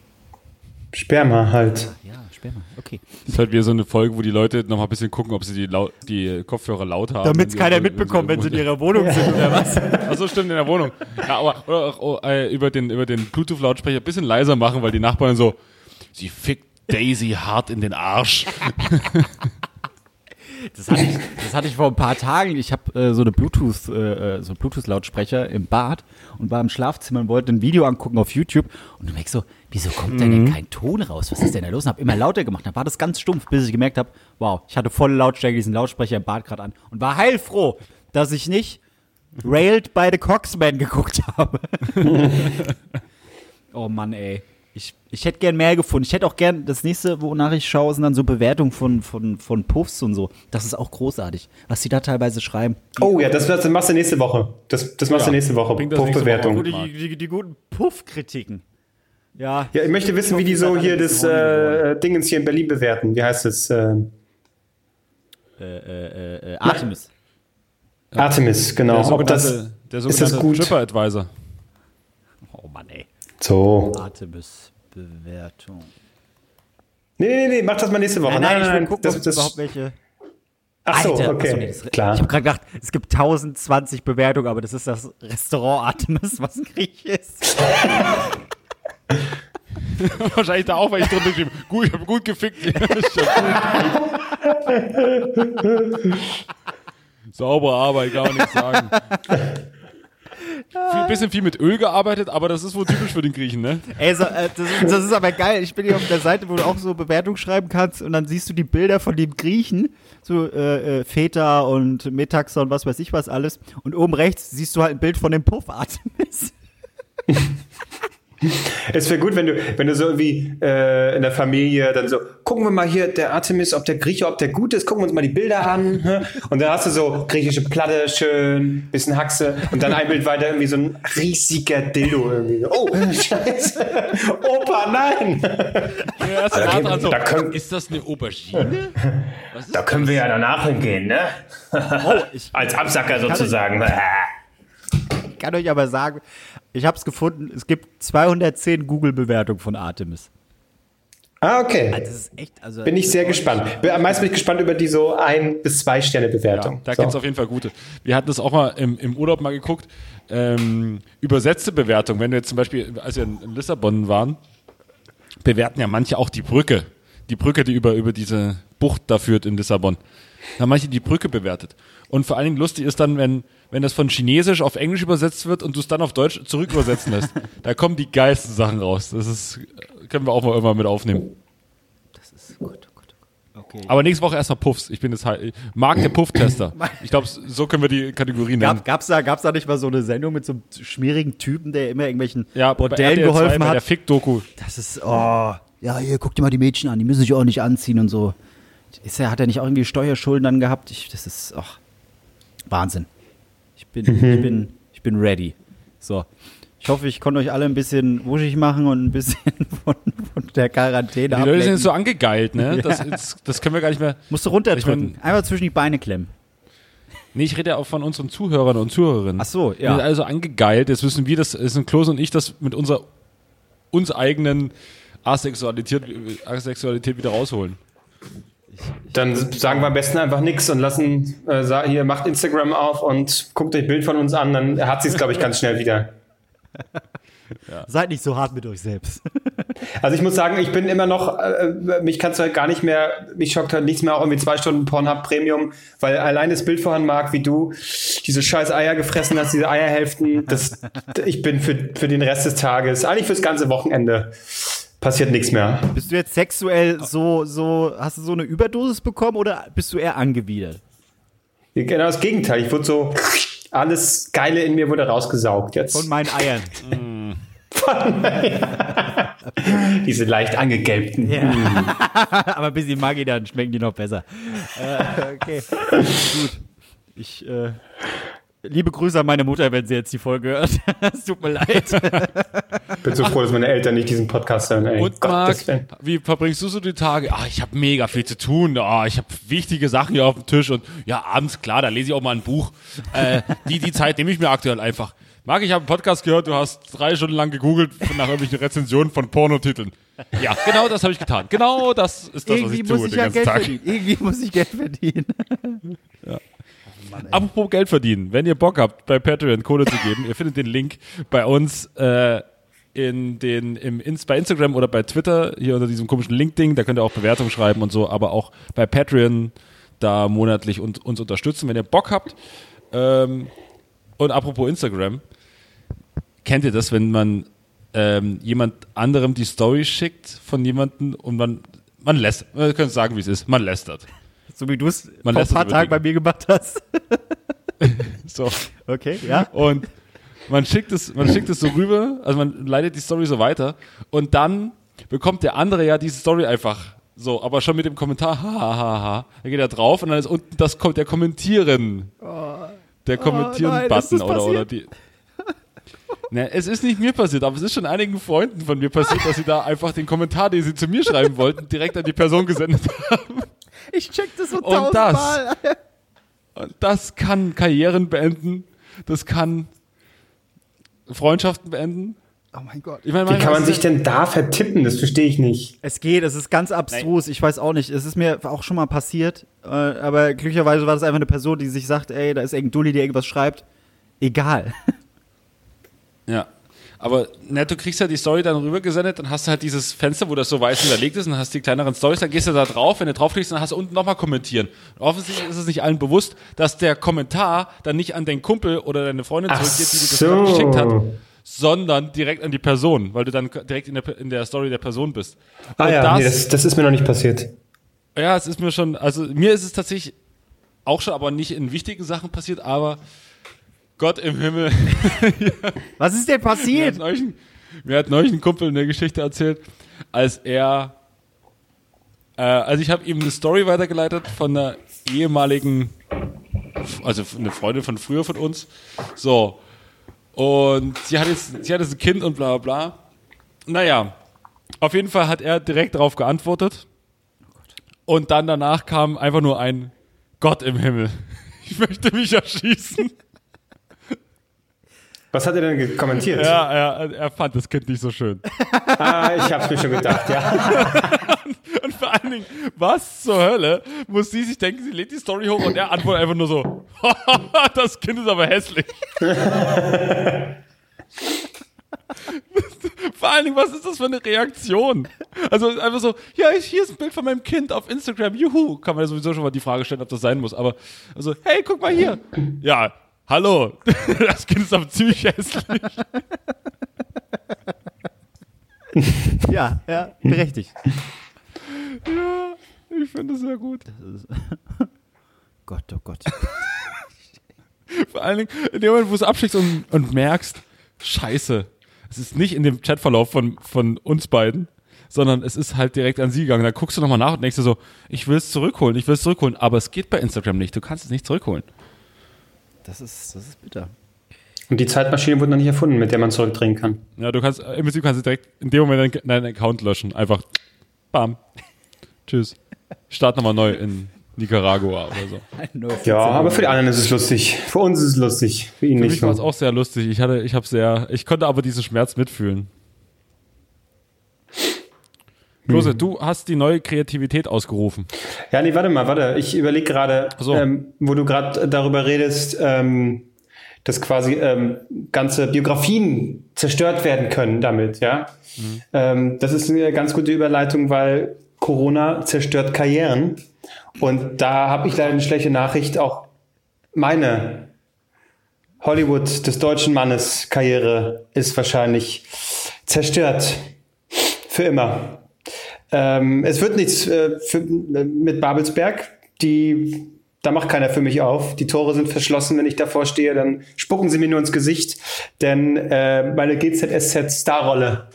Sperma halt. Ja, Sperma, okay. Das ist halt wieder so eine Folge, wo die Leute noch mal ein bisschen gucken, ob sie die, lau die Kopfhörer laut haben. Damit es sie- keiner wenn sie mitbekommt, wenn sie in ihrer Wohnung sind oder was. Achso, stimmt, in der Wohnung. Ja, aber oder auch oh, äh, über den, über den Bluetooth-Lautsprecher ein bisschen leiser machen, weil die Nachbarn so, sie fickt Daisy hart in den Arsch. Das hatte, ich, das hatte ich vor ein paar Tagen. Ich habe äh, so eine Bluetooth, äh, äh, so einen Bluetooth-Lautsprecher im Bad und war im Schlafzimmer und wollte ein Video angucken auf YouTube. Und du merkst so, wieso kommt da denn kein Ton raus? Was ist denn da los? Und habe immer lauter gemacht. Dann war das ganz stumpf, bis ich gemerkt habe, wow, ich hatte volle Lautstärke diesen Lautsprecher im Bad gerade an und war heilfroh, dass ich nicht Railed by the Coxman geguckt habe. oh Mann, ey. Ich, ich hätte gern mehr gefunden. Ich hätte auch gern, das nächste, wonach ich schaue, sind dann so Bewertungen von, von, von Puffs und so. Das ist auch großartig, was die da teilweise schreiben. Oh ja, das, das machst du nächste Woche. Das, das machst du Ja, nächste Woche. Puffbewertung. Die, die, die guten Puff-Kritiken. Ja. Ja, ich möchte wissen, wie die so hier das äh, Dingens hier in Berlin bewerten. Wie heißt es? Äh, Äh, Artemis. Artemis, genau. Der Ob das, sogenannte, der ist das sogenannte gut? TripAdvisor. So. Artemis-Bewertung. Nee, nee, nee, mach das mal nächste Woche. Nein, nein, ich will gucken, das, ob es das, überhaupt welche. Ach so, Alter, okay. achso, nee, das- Klar. Ich habe gerade gedacht, es gibt 1020 Bewertungen, aber das ist das Restaurant Artemis, was ein Griech ist. Wahrscheinlich da auch, weil ich drunter geschrieben gut, ich habe gut gefickt. Saubere Arbeit, kann man nichts sagen. Viel, bisschen viel mit Öl gearbeitet, aber das ist wohl typisch für den Griechen, ne? Ey, so, äh, das, ist, das ist aber geil. Ich bin hier auf der Seite, wo du auch so Bewertungen schreiben kannst und dann siehst du die Bilder von dem Griechen, so äh, äh, Feta und Metaxa und was weiß ich was alles. Und oben rechts siehst du halt ein Bild von dem Puff Artemis. Es wäre gut, wenn du, wenn du so irgendwie äh, in der Familie dann so, gucken wir mal hier, der Artemis, ob der Grieche, ob der gut ist, gucken wir uns mal die Bilder an. hä? Und dann hast du so griechische Platte, schön, bisschen Haxe und dann ein Bild weiter irgendwie so ein riesiger Dildo irgendwie. Oh, scheiße. Opa, nein. Erst da nah können- dran so, da können- ist das eine Aubergine? Was ist Da können wir ja danach hingehen, ne? Oh, ich Als Absacker sozusagen. kann euch aber sagen, ich habe es gefunden, es gibt 210 Google-Bewertungen von Artemis. Ah, okay. Das ist echt, also. Bin ich sehr gespannt. Am meisten bin ich gespannt über die so ein bis zwei Sterne Bewertung. Da so. gibt es auf jeden Fall gute. Wir hatten das auch mal im, im Urlaub mal geguckt. Ähm, übersetzte Bewertung. Wenn wir jetzt zum Beispiel, als wir in, in Lissabon waren, bewerten ja manche auch die Brücke. Die Brücke, die über, über diese Bucht da führt in Lissabon. Da haben manche die Brücke bewertet. Und vor allen Dingen lustig ist dann, wenn, wenn das von Chinesisch auf Englisch übersetzt wird und du es dann auf Deutsch zurück übersetzen lässt. da kommen die geilsten Sachen raus. Das ist, können wir auch mal irgendwann mit aufnehmen. Gut, gut, okay. Aber nächste Woche erstmal Puffs. Ich bin jetzt halt, Marc der Puff-Tester. Ich glaube, so können wir die Kategorie nennen. Gab, gab's, da, gab's da nicht mal so eine Sendung mit so einem schmierigen Typen, der immer irgendwelchen ja, bei Bordellen 2 geholfen bei hat? der Fick-Doku. Das ist, oh, ja, hier, guck dir mal die Mädchen an, die müssen sich auch nicht anziehen und so. Ist er, hat er nicht auch irgendwie Steuerschulden dann gehabt? Ich, das ist, ach, Wahnsinn. Ich bin, ich bin, ich bin ready. So. Ich hoffe, ich konnte euch alle ein bisschen wuschig machen und ein bisschen von, von der Quarantäne Die Leute sind ablenken. jetzt so angegeilt, ne? Das, ist, das können wir gar nicht mehr. Musst du runterdrücken. Ich Einfach zwischen die Beine klemmen. Nee, ich rede ja auch von unseren Zuhörern und Zuhörerinnen. Ach so, Die ja. sind also angegeilt. Jetzt wissen wir, das sind Klose und ich, das mit unserer uns eigenen Asexualität, Asexualität wieder rausholen. Dann sagen wir am besten einfach nichts und lassen, äh, hier macht Instagram auf und guckt euch Bild von uns an, dann hat sie es, glaube ich, ganz schnell wieder. Seid nicht so hart mit euch selbst. Also ich muss sagen, ich bin immer noch, äh, mich kannst du halt gar nicht mehr, mich schockt halt nichts mehr, auch irgendwie zwei Stunden Pornhub Premium, weil allein das Bild vorhin mag, wie du diese scheiß Eier gefressen hast, diese Eierhälften, das, ich bin für, für den Rest des Tages, eigentlich fürs ganze Wochenende, passiert nichts mehr. Bist du jetzt sexuell so, so, hast du so eine Überdosis bekommen oder bist du eher angewidert? Genau das Gegenteil, ich wurde so, alles Geile in mir wurde rausgesaugt jetzt. Von meinen Eiern. Diese leicht angegelbten. Aber bis die Maggi, dann schmecken die noch besser. Äh, okay. Gut. Ich, äh, Liebe Grüße an meine Mutter, wenn sie jetzt die Folge hört. es tut mir leid. Bin so froh, dass meine Eltern nicht diesen Podcast hören. Ey. Und Marc, wie verbringst du so die Tage? Ah, ich habe mega viel zu tun. Ah, ich habe wichtige Sachen hier auf dem Tisch und ja, abends klar, da lese ich auch mal ein Buch. Äh, die die Zeit nehme ich mir aktuell einfach. Marc, ich habe einen Podcast gehört, du hast drei Stunden lang gegoogelt nach irgendwelchen Rezensionen von Pornotiteln. Ja, genau das habe ich getan. Genau das ist das, was Irgendwie ich tue muss ich den ja ganzen Geld Tag. verdienen. Irgendwie muss ich Geld verdienen. Apropos Geld verdienen, wenn ihr Bock habt, bei Patreon Kohle zu geben, ihr findet den Link bei uns äh, in den, im, bei Instagram oder bei Twitter, hier unter diesem komischen Link-Ding, da könnt ihr auch Bewertungen schreiben und so, aber auch bei Patreon da monatlich und, uns unterstützen, wenn ihr Bock habt. Ähm, und apropos Instagram, kennt ihr das, wenn man ähm, jemand anderem die Story schickt von jemandem und man, man lässt, wir können sagen, wie es ist, man lästert. So wie du es vor ein paar Tagen bei mir gemacht hast. So. Okay, ja. Und man schickt es, man schickt es so rüber, also man leitet die Story so weiter und dann bekommt der andere ja diese Story einfach so, aber schon mit dem Kommentar, ha, ha, ha, ha. Dann geht er drauf und dann ist unten das kommt der Kommentieren. Der Oh nein, ist Kommentieren-Button das oder, oder die. Ne, es ist nicht mir passiert, aber es ist schon einigen Freunden von mir passiert, dass sie da einfach den Kommentar, den sie zu mir schreiben wollten, direkt an die Person gesendet haben. Ich check das so Und das. tausendmal. Und das kann Karrieren beenden, das kann Freundschaften beenden. Oh mein Gott. Ich meine, Wie manchmal kann man sich denn da vertippen? Das verstehe ich nicht. Es geht, es ist ganz abstrus. Ich weiß auch nicht. Es ist mir auch schon mal passiert. Äh, aber glücklicherweise war das einfach eine Person, die sich sagt, ey, da ist irgendein Dulli, der irgendwas schreibt. Egal. Ja. Aber nett, du kriegst ja die Story dann rübergesendet, dann hast du halt dieses Fenster, wo das so weiß hinterlegt ist, und dann hast du die kleineren Stories, dann gehst du da drauf, wenn du draufklickst, dann hast du unten nochmal kommentieren. Und offensichtlich ist es nicht allen bewusst, dass der Kommentar dann nicht an deinen Kumpel oder deine Freundin Ach zurückgeht, die dir das so. geschickt hat, sondern direkt an die Person, weil du dann direkt in der, in der Story der Person bist. Ah Und ja, das, nee, das, das ist mir noch nicht passiert. ja, es ist mir schon, also mir ist es tatsächlich auch schon, aber nicht in wichtigen Sachen passiert, aber Gott im Himmel, Was ist denn Mir hat, passiert? neulich, mir hat neulich ein Kumpel eine Geschichte erzählt, als er, äh, also ich habe ihm eine Story weitergeleitet von einer ehemaligen, also eine Freundin von früher von uns, so, und sie hat jetzt, sie hat jetzt ein Kind und bla bla bla. Naja, auf jeden Fall hat er direkt darauf geantwortet und dann danach kam einfach nur ein Gott im Himmel. Ich möchte mich erschießen. Was hat er denn kommentiert? Ja, er, er fand das Kind nicht so schön. Ah, ich hab's mir schon gedacht, ja. Und vor allen Dingen, was zur Hölle muss sie sich denken, sie lädt die Story hoch und er antwortet einfach nur so, das Kind ist aber hässlich. vor allen Dingen, was ist das für eine Reaktion? Also einfach so, ja, ich, hier ist ein Bild von meinem Kind auf Instagram, juhu. Kann man ja sowieso schon mal die Frage stellen, ob das sein muss. Aber also, hey, guck mal hier. Ja, hallo, das Kind ist aber ziemlich hässlich. Ja, ja, berechtigt. Ja, ich finde es sehr gut. Gott, oh Gott. Vor allen Dingen, in dem Moment, wo du es abschickst und, und merkst, scheiße, es ist nicht in dem Chatverlauf von, von uns beiden, sondern es ist halt direkt an sie gegangen. Da guckst du nochmal nach und denkst dir so, ich will es zurückholen, ich will es zurückholen, aber es geht bei Instagram nicht, du kannst es nicht zurückholen. Das ist, das ist bitter. Und die Zeitmaschine wurde noch nicht erfunden, mit der man zurückdrehen kann. Ja, du kannst, im Prinzip kannst du direkt in dem Moment deinen, deinen Account löschen. Einfach, bam, tschüss. Start nochmal neu in Nicaragua oder so. Ja, aber für die anderen ist es lustig. Für uns ist es lustig. Für ihn Für nicht. mich war es auch sehr lustig. Ich hatte, ich habe sehr, ich konnte aber diesen Schmerz mitfühlen. Klose, du hast die neue Kreativität ausgerufen. Ja, nee, warte mal, warte. Ich überlege gerade, so. ähm, wo du gerade darüber redest, ähm, dass quasi ähm, ganze Biografien zerstört werden können damit, ja. Ähm, das ist eine ganz gute Überleitung, weil Corona zerstört Karrieren. Und da habe ich leider eine schlechte Nachricht. Auch meine Hollywood des deutschen Mannes Karriere ist wahrscheinlich zerstört. Für immer. Ähm, es wird nichts äh, für, mit Babelsberg. Die, da macht keiner für mich auf. Die Tore sind verschlossen. Wenn ich davor stehe, dann spucken sie mir nur ins Gesicht. Denn äh, meine GZSZ-Starrolle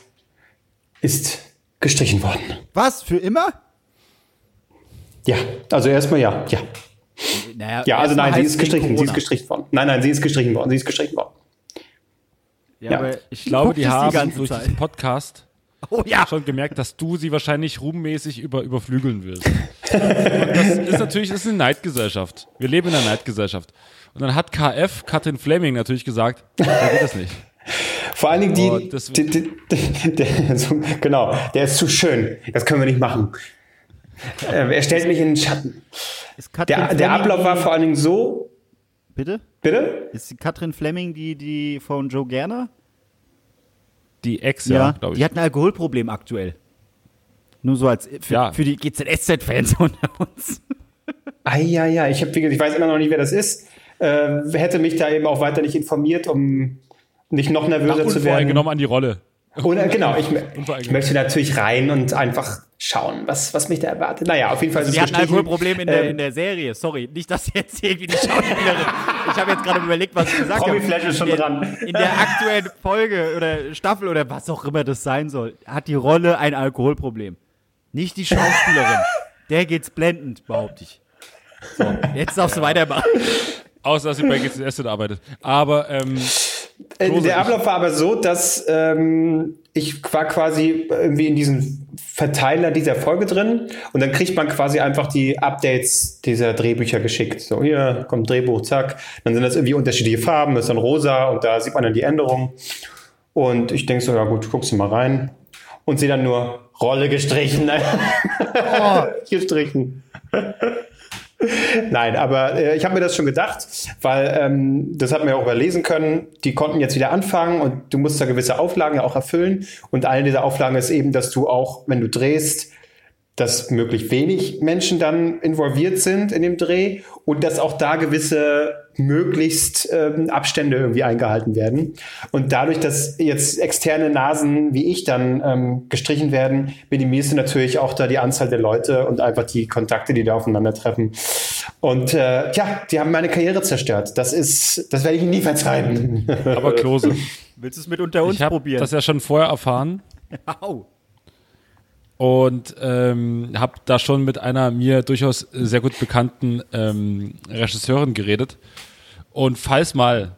ist gestrichen worden. Was? Für immer? Ja, also erstmal ja, ja. Naja, Ja, also nein, sie ist es gestrichen. wegen Sie ist Corona. gestrichen worden. Nein, nein, sie ist gestrichen worden. Sie ist gestrichen worden. Ja, Ja. aber Ich glaube, die haben ganze durch Zeit. diesen Podcast Oh ja. schon gemerkt, dass du sie wahrscheinlich ruhmmäßig über, überflügeln willst. Das ist natürlich das ist eine Neidgesellschaft. Wir leben in einer Neidgesellschaft. Und dann hat KF, Katrin Fleming, natürlich gesagt, so geht das nicht. Vor allen Dingen die, Oh, das- die, die, die der, so, genau, der ist zu schön. Das können wir nicht machen. Äh, er stellt mich in den Schatten. Der, der Ablauf war vor allen Dingen so, Bitte? bitte? Ist die Katrin Fleming die, die von Joe Gerner? Die Ex, ja, glaube ich. Die hat ein Alkoholproblem aktuell. Nur so als für, Ja. für die GZSZ-Fans unter uns. Ah, ja, ja, ich, hab, ich weiß immer noch nicht, wer das ist. Äh, hätte mich da eben auch weiter nicht informiert, um nicht noch nervöser zu werden. unvoreingenommen an die Rolle. Und, äh, genau, ich, ich möchte natürlich rein und einfach schauen, was, was mich da erwartet. Naja, auf jeden Fall ist Die es hat ein gestrichen. Alkoholproblem in der, Ähm, in der Serie. Sorry, nicht, dass jetzt irgendwie die Schauspielerin. ich habe jetzt gerade überlegt, was ich gesagt habe. Promi-Flash ist schon in, der- dran. In der aktuellen Folge oder Staffel oder was auch immer das sein soll, hat die Rolle ein Alkoholproblem. Nicht die Schauspielerin. der geht's blendend, behaupte ich. So, jetzt darfst du weitermachen. Außer, dass sie bei GCS arbeitet. Aber, ähm, Äh, Großartig. der Ablauf war aber so, dass ähm, ich war quasi irgendwie in diesem Verteiler dieser Folge drin und dann kriegt man quasi einfach die Updates dieser Drehbücher geschickt. So, hier kommt Drehbuch, zack. Dann sind das irgendwie unterschiedliche Farben, das ist dann rosa und da sieht man dann die Änderungen. Und ich denke so, ja gut, guckst du mal rein und sehe dann nur Rolle gestrichen. oh, gestrichen. Nein, aber äh, ich habe mir das schon gedacht, weil ähm, das hat man ja auch überlesen können. Die konnten jetzt wieder anfangen und du musst da gewisse Auflagen ja auch erfüllen. Und eine dieser Auflagen ist eben, dass du auch, wenn du drehst, dass möglichst wenig Menschen dann involviert sind in dem Dreh und dass auch da gewisse möglichst ähm, Abstände irgendwie eingehalten werden. Und dadurch, dass jetzt externe Nasen wie ich dann ähm, gestrichen werden, minimierst du natürlich auch da die Anzahl der Leute und einfach die Kontakte, die da aufeinandertreffen. Und äh, ja, die haben meine Karriere zerstört. Das ist, das werde ich ihnen nie verzeihen. aber Klose. Willst du es mit unter uns Ich habe probieren? das ja schon vorher erfahren Au. Und ähm, habe da schon mit einer mir durchaus sehr gut bekannten ähm, Regisseurin geredet. Und falls mal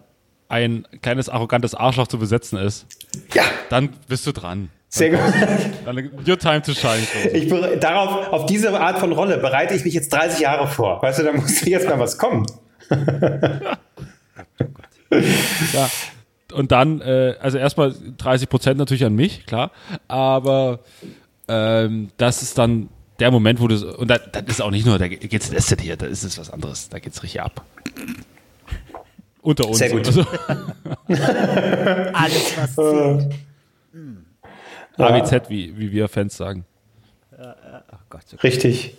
ein kleines arrogantes Arschloch zu besetzen ist, ja, dann bist du dran. sehr gut. Dann, your time to shine. Klose. Ich darauf, auf diese Art von Rolle bereite ich mich jetzt 30 Jahre vor. Weißt du, da muss jetzt mal was kommen. Ja. Und dann, äh, also erstmal 30 Prozent natürlich an mich, klar. Aber ähm, das ist dann der Moment, wo du, so- und da, das ist auch nicht nur, da geht's das hier, da ist es was anderes, da geht's richtig ab. Unter uns. Sehr gut. Also, Alles, was zählt. AWZ, wie, wie wir Fans sagen. Gott, so- Richtig.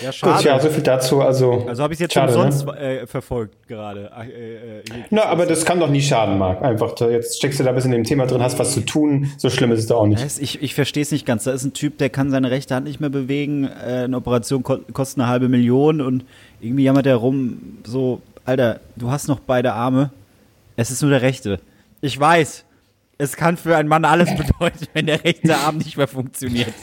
Ja, Gut, schade. ja, so viel dazu. Also, Also habe ich jetzt schade, umsonst Ne? äh, verfolgt gerade. Äh, äh, Na, aber das kann doch nie schaden, Marc. Einfach, da, jetzt steckst du da ein bisschen in dem Thema drin, hast was zu tun. So schlimm ist es doch auch nicht. Ich, ich verstehe es nicht ganz. Da ist ein Typ, der kann seine rechte Hand nicht mehr bewegen. Äh, eine Operation ko kostet eine halbe Million und irgendwie jammert er rum, so, Alter, du hast noch beide Arme. Es ist nur der rechte. Ich weiß, es kann für einen Mann alles bedeuten, wenn der rechte Arm nicht mehr funktioniert.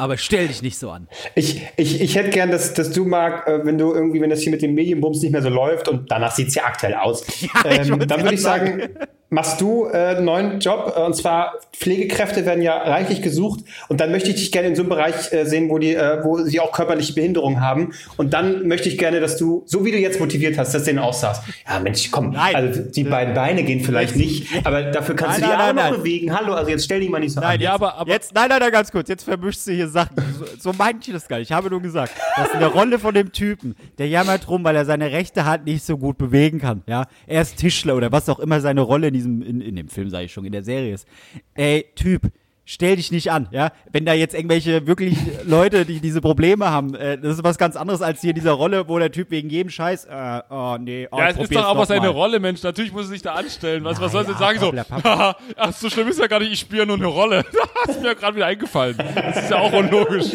Aber stell dich nicht so an. Ich, ich, ich hätte gern, dass, dass du, Marc, äh, wenn du irgendwie, wenn das hier mit dem Medienbums nicht mehr so läuft und danach sieht es ja aktuell aus, ich ähm, dann würde ich sagen, machst du äh, einen neuen Job äh, und zwar Pflegekräfte werden ja reichlich gesucht und dann möchte ich dich gerne in so einem Bereich äh, sehen, wo die, äh, wo sie auch körperliche Behinderungen haben und dann möchte ich gerne, dass du, so wie du jetzt motiviert hast, dass denen auch sagst, ja Mensch, komm, Nein. also die beiden Beine gehen vielleicht nicht, aber dafür kannst Nein, du die nein, Arme nein, noch nein. bewegen. Hallo, also jetzt stell dich mal nicht so an. Nein, Ja, aber- aber- jetzt, nein, nein, nein, ganz kurz. Jetzt vermischst du hier Sachen. So, so meinte ich das gar nicht. Ich habe nur gesagt, dass in der Rolle von dem Typen, der jammert rum, weil er seine rechte Hand nicht so gut bewegen kann. Ja, er ist Tischler oder was auch immer seine Rolle in diesem, in, in dem Film, sage ich schon, in der Serie ist. Ey, Typ. Stell dich nicht an, ja. Wenn da jetzt irgendwelche wirklich Leute, die diese Probleme haben, äh, das ist was ganz anderes als hier in dieser Rolle, wo der Typ wegen jedem Scheiß, äh, oh nee, oh, Ja, es ist doch aber noch seine. Rolle, Mensch. Natürlich muss er sich da anstellen. Was, was soll ja, sagen? So, haha, ach, so schlimm ist ja gar nicht, ich spiele nur eine Rolle. Das ist mir gerade wieder eingefallen. Das ist ja auch unlogisch.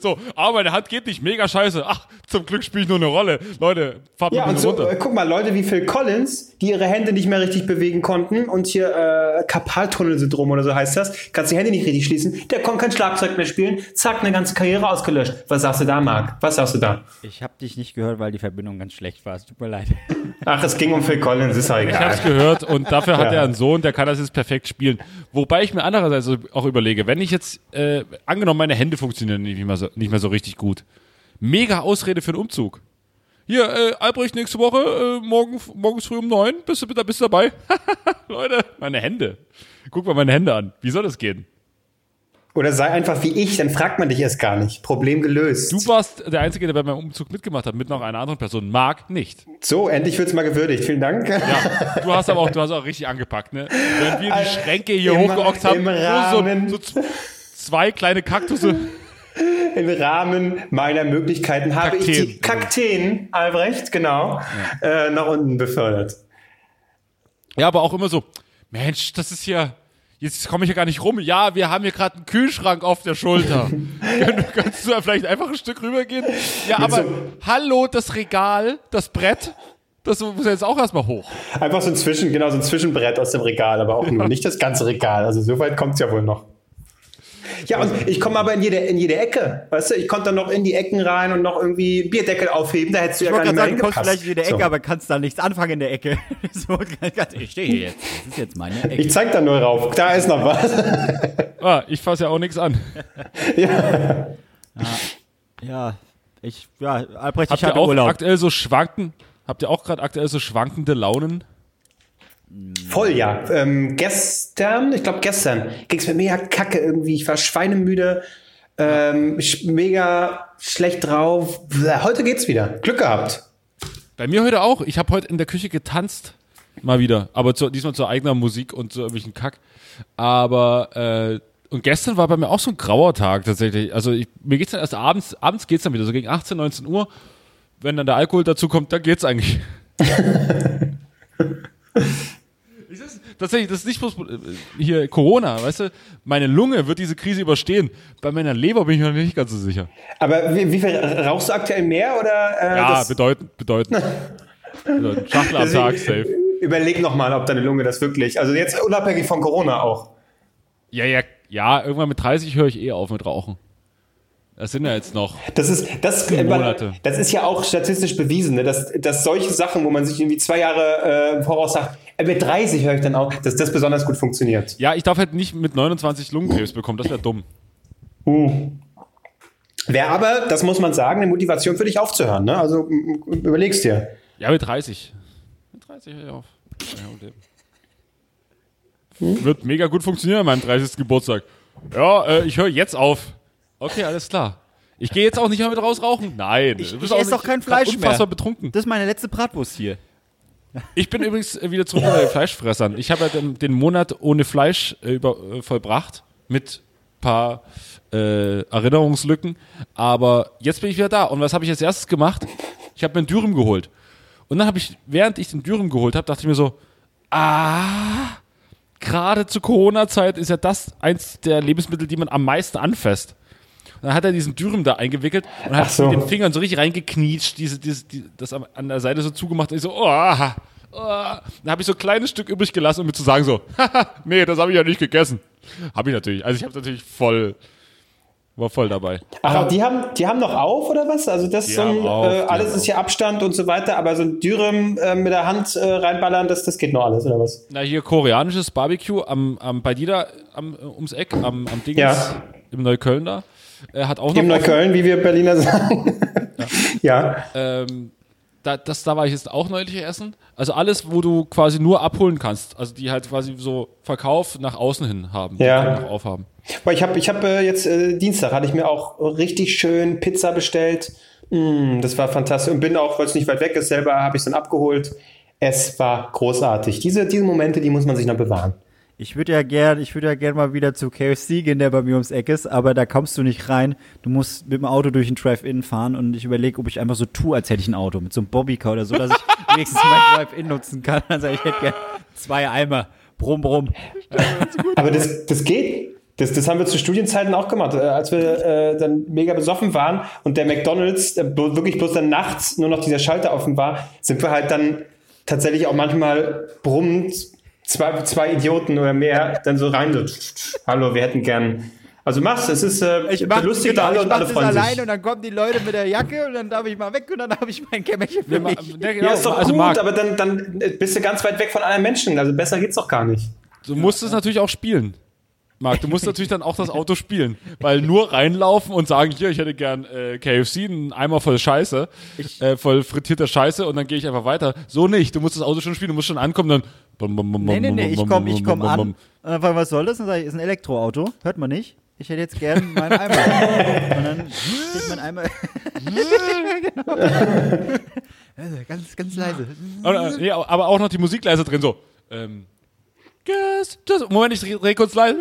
So, aber meine Hand geht nicht, mega scheiße. Ach, Zum Glück spiele ich nur eine Rolle. Leute, fahrt Ja, mal und so, runter. äh, guck mal, Leute wie Phil Collins, die ihre Hände nicht mehr richtig bewegen konnten und hier äh, Karpaltunnelsyndrom oder so heißt das, kannst die Hände nicht richtig schließen, der konnte kein Schlagzeug mehr spielen, zack, eine ganze Karriere ausgelöscht. Was sagst du da, Marc? Was sagst du da? Ich habe dich nicht gehört, weil die Verbindung ganz schlecht war. Es tut mir leid. Ach, es ging um Phil Collins, ist ja Ich egal. hab's gehört und dafür hat Ja. er einen Sohn, der kann das jetzt perfekt spielen. Wobei ich mir andererseits auch überlege, wenn ich jetzt, äh, angenommen, meine Hände funktionieren nicht mehr, so, nicht mehr so richtig gut. Mega Ausrede für einen Umzug. Hier, äh, Albrecht, nächste Woche, äh, morgen, morgens früh um neun, bist du, bist du dabei? Leute, meine Hände. Guck mal meine Hände an. Wie soll das gehen? Oder sei einfach wie ich, dann fragt man dich erst gar nicht. Problem gelöst. Du warst der Einzige, der bei meinem Umzug mitgemacht hat, mit noch einer anderen Person. Marc nicht. So, endlich wird's mal gewürdigt. Vielen Dank. Ja, du hast aber auch, du hast auch richtig angepackt, ne? Wenn wir die Schränke hier Im- hochgeockt haben, im so, so, zwei kleine Kaktusse. Im Rahmen meiner Möglichkeiten habe ich die Kakteen. Kakteen, Albrecht, genau, äh, nach unten befördert. Ja, aber auch immer so, Mensch, das ist ja, jetzt komme ich ja gar nicht rum. Ja, wir haben hier gerade einen Kühlschrank auf der Schulter. Kannst du da vielleicht einfach ein Stück rübergehen? Ja, aber so- hallo, das Regal, das Brett, das muss ja jetzt auch erstmal hoch. Einfach so ein Zwischen, genau, so ein Zwischenbrett aus dem Regal, aber auch nur, nicht das ganze Regal. Also so weit kommt's ja wohl noch. Ja, und ich komme aber in jede, in jede Ecke. Weißt du, ich konnte dann noch in die Ecken rein und noch irgendwie Bierdeckel aufheben. Da hättest du Ich ja gar nicht gerade mehr sagen, du kommst vielleicht in der Ecke, So. aber kannst da nichts anfangen in der Ecke. so, ich stehe hier jetzt. Das ist jetzt meine Ecke. Ich zeig da nur rauf. Da ist noch was. Ah, ich fasse ja auch nichts an. ja, ich, ja, Albrecht, Habt ich ihr hatte auch Urlaub. aktuell so schwanken? Habt ihr auch gerade aktuell so schwankende Launen? Voll, ja. Ähm, gestern, ich glaube gestern, ging's mir mega kacke irgendwie. Ich war schweinemüde, ähm, mega schlecht drauf. Heute geht's wieder. Glück gehabt. Bei mir heute auch. Ich habe heute in der Küche getanzt. Mal wieder. Aber zu, diesmal zu eigener Musik und zu irgendwelchen Kack. Aber, äh, und gestern war bei mir auch so ein grauer Tag tatsächlich. Also ich, mir geht's dann erst abends, abends geht's dann wieder, so gegen 18, 19 Uhr. Wenn dann der Alkohol dazu kommt, dann geht's eigentlich. Tatsächlich, das ist nicht bloß äh, hier Corona, weißt du? Meine Lunge wird diese Krise überstehen. Bei meiner Leber bin ich mir noch nicht ganz so sicher. Aber wie, wie viel rauchst du aktuell mehr oder? Äh, Ja, bedeutend, bedeutend. bedeutend. Schachtel am Tag, safe. Überleg noch mal, ob deine Lunge das wirklich. Also jetzt unabhängig von Corona auch. Ja, ja, ja, irgendwann mit 30 höre ich eh auf mit Rauchen. Das sind ja jetzt noch. Das ist, das, äh, Monate. das ist ja auch statistisch bewiesen, ne? dass, dass solche Sachen, wo man sich irgendwie zwei Jahre äh, voraus sagt, äh, mit 30 höre ich dann auch, dass das besonders gut funktioniert. Ja, ich darf halt nicht mit 29 Lungenkrebs bekommen, das wäre dumm. Wäre aber, das muss man sagen, eine Motivation für dich aufzuhören. Ne? Also überlegst dir. Ja, mit 30. Mit 30 höre ich auf. Okay. Wird mega gut funktionieren an meinem 30. Geburtstag. Ja, äh, ich höre jetzt auf. Okay, alles klar. Ich gehe jetzt auch nicht mehr mit raus rauchen. Nein. Ich, du ich bist auch esse doch kein Fleisch mehr. unfassbar betrunken. Das ist meine letzte Bratwurst hier. Ich bin übrigens wieder zurück bei den Fleischfressern. Ich habe ja den, den Monat ohne Fleisch äh, über, äh, vollbracht mit paar äh, Erinnerungslücken. Aber jetzt bin ich wieder da. Und was habe ich als erstes gemacht? Ich habe mir einen Dürüm geholt. Und dann habe ich, während ich den Dürüm geholt habe, dachte ich mir so, ah, gerade zur Corona-Zeit ist ja das eins der Lebensmittel, die man am meisten anfasst. Dann hat er diesen Dürüm da eingewickelt und hat so. mit den Fingern so richtig reingeknietscht, diese, diese, die, das an der Seite so zugemacht. Und ich so, oh, oh. Dann habe ich so ein kleines Stück übrig gelassen, um mir zu sagen so, haha, nee, das habe ich ja nicht gegessen. Habe ich natürlich. Also ich habe natürlich voll, war voll dabei. Ach, aber die haben, die haben noch auf oder was? Also das so ein, auf, äh, alles ist hier Abstand und so weiter, aber so ein Dürüm äh, mit der Hand äh, reinballern, das, das geht noch alles, oder was? Na, hier koreanisches Barbecue am, am, bei dir da am, äh, ums Eck, am, am Dings, Ja. im Neukölln da. Äh, hat auch noch offen. Neukölln, wie wir Berliner sagen. ja. Ähm, da, das, da war ich jetzt auch neulich essen. Also alles, wo du quasi nur abholen kannst. Also die halt quasi so Verkauf nach außen hin haben. Ja. noch aufhaben. Boah, ich habe ich hab, äh, jetzt äh, Dienstag hatte ich mir auch richtig schön Pizza bestellt. Mm, das war fantastisch und bin auch, weil es nicht weit weg ist, selber habe ich es dann abgeholt. Es war großartig. Diese, diese Momente, die muss man sich noch bewahren. Ich würde ja gern, ich würde ja gern mal wieder zu KFC gehen, der bei mir ums Eck ist, aber da kommst du nicht rein. Du musst mit dem Auto durch den Drive-In fahren und ich überlege, ob ich einfach so tue, als hätte ich ein Auto mit so einem Bobbycar oder so, dass ich wenigstens mein Drive-In nutzen kann. Also ich hätte gern zwei Eimer. Brumm, brumm. Aber das, das geht. Das, das haben wir zu Studienzeiten auch gemacht, äh, als wir äh, dann mega besoffen waren und der McDonalds äh, wirklich bloß dann nachts nur noch dieser Schalter offen war, sind wir halt dann tatsächlich auch manchmal brummend zwei, zwei Idioten oder mehr dann so rein. So, Hallo, wir hätten gern. Also mach's, es ist äh, lustig genau, da alle ich und mach alle freuen sich. und dann kommen die Leute mit der Jacke und dann darf ich mal weg und dann habe ich mein Kämmerchen für mich. Der, Ja, ist doch also gut, Marc, aber dann, dann bist du ganz weit weg von anderen Menschen. Also besser geht's doch gar nicht. du musst es natürlich auch spielen. Marc, du musst natürlich dann auch das Auto spielen. Weil nur reinlaufen und sagen, hier, ich hätte gern äh, KFC, einen Eimer voll Scheiße, äh, voll frittierter Scheiße und dann gehe ich einfach weiter. So nicht. Du musst das Auto schon spielen, du musst schon ankommen, dann. bum, bum, bum, Nee, nee, nee, ich bum, komm, bum, ich komm an. Und dann frage was soll das? Und dann sage ich, ist ein Elektroauto. Hört man nicht. Ich hätte jetzt gern meinen Eimer. und dann steht mein Eimer. genau. Also, ganz, ganz leise. Und, äh, nee, aber auch noch die Musik leise drin, so. Ähm, Guess, just, Moment, ich dreh, dreh kurz leise.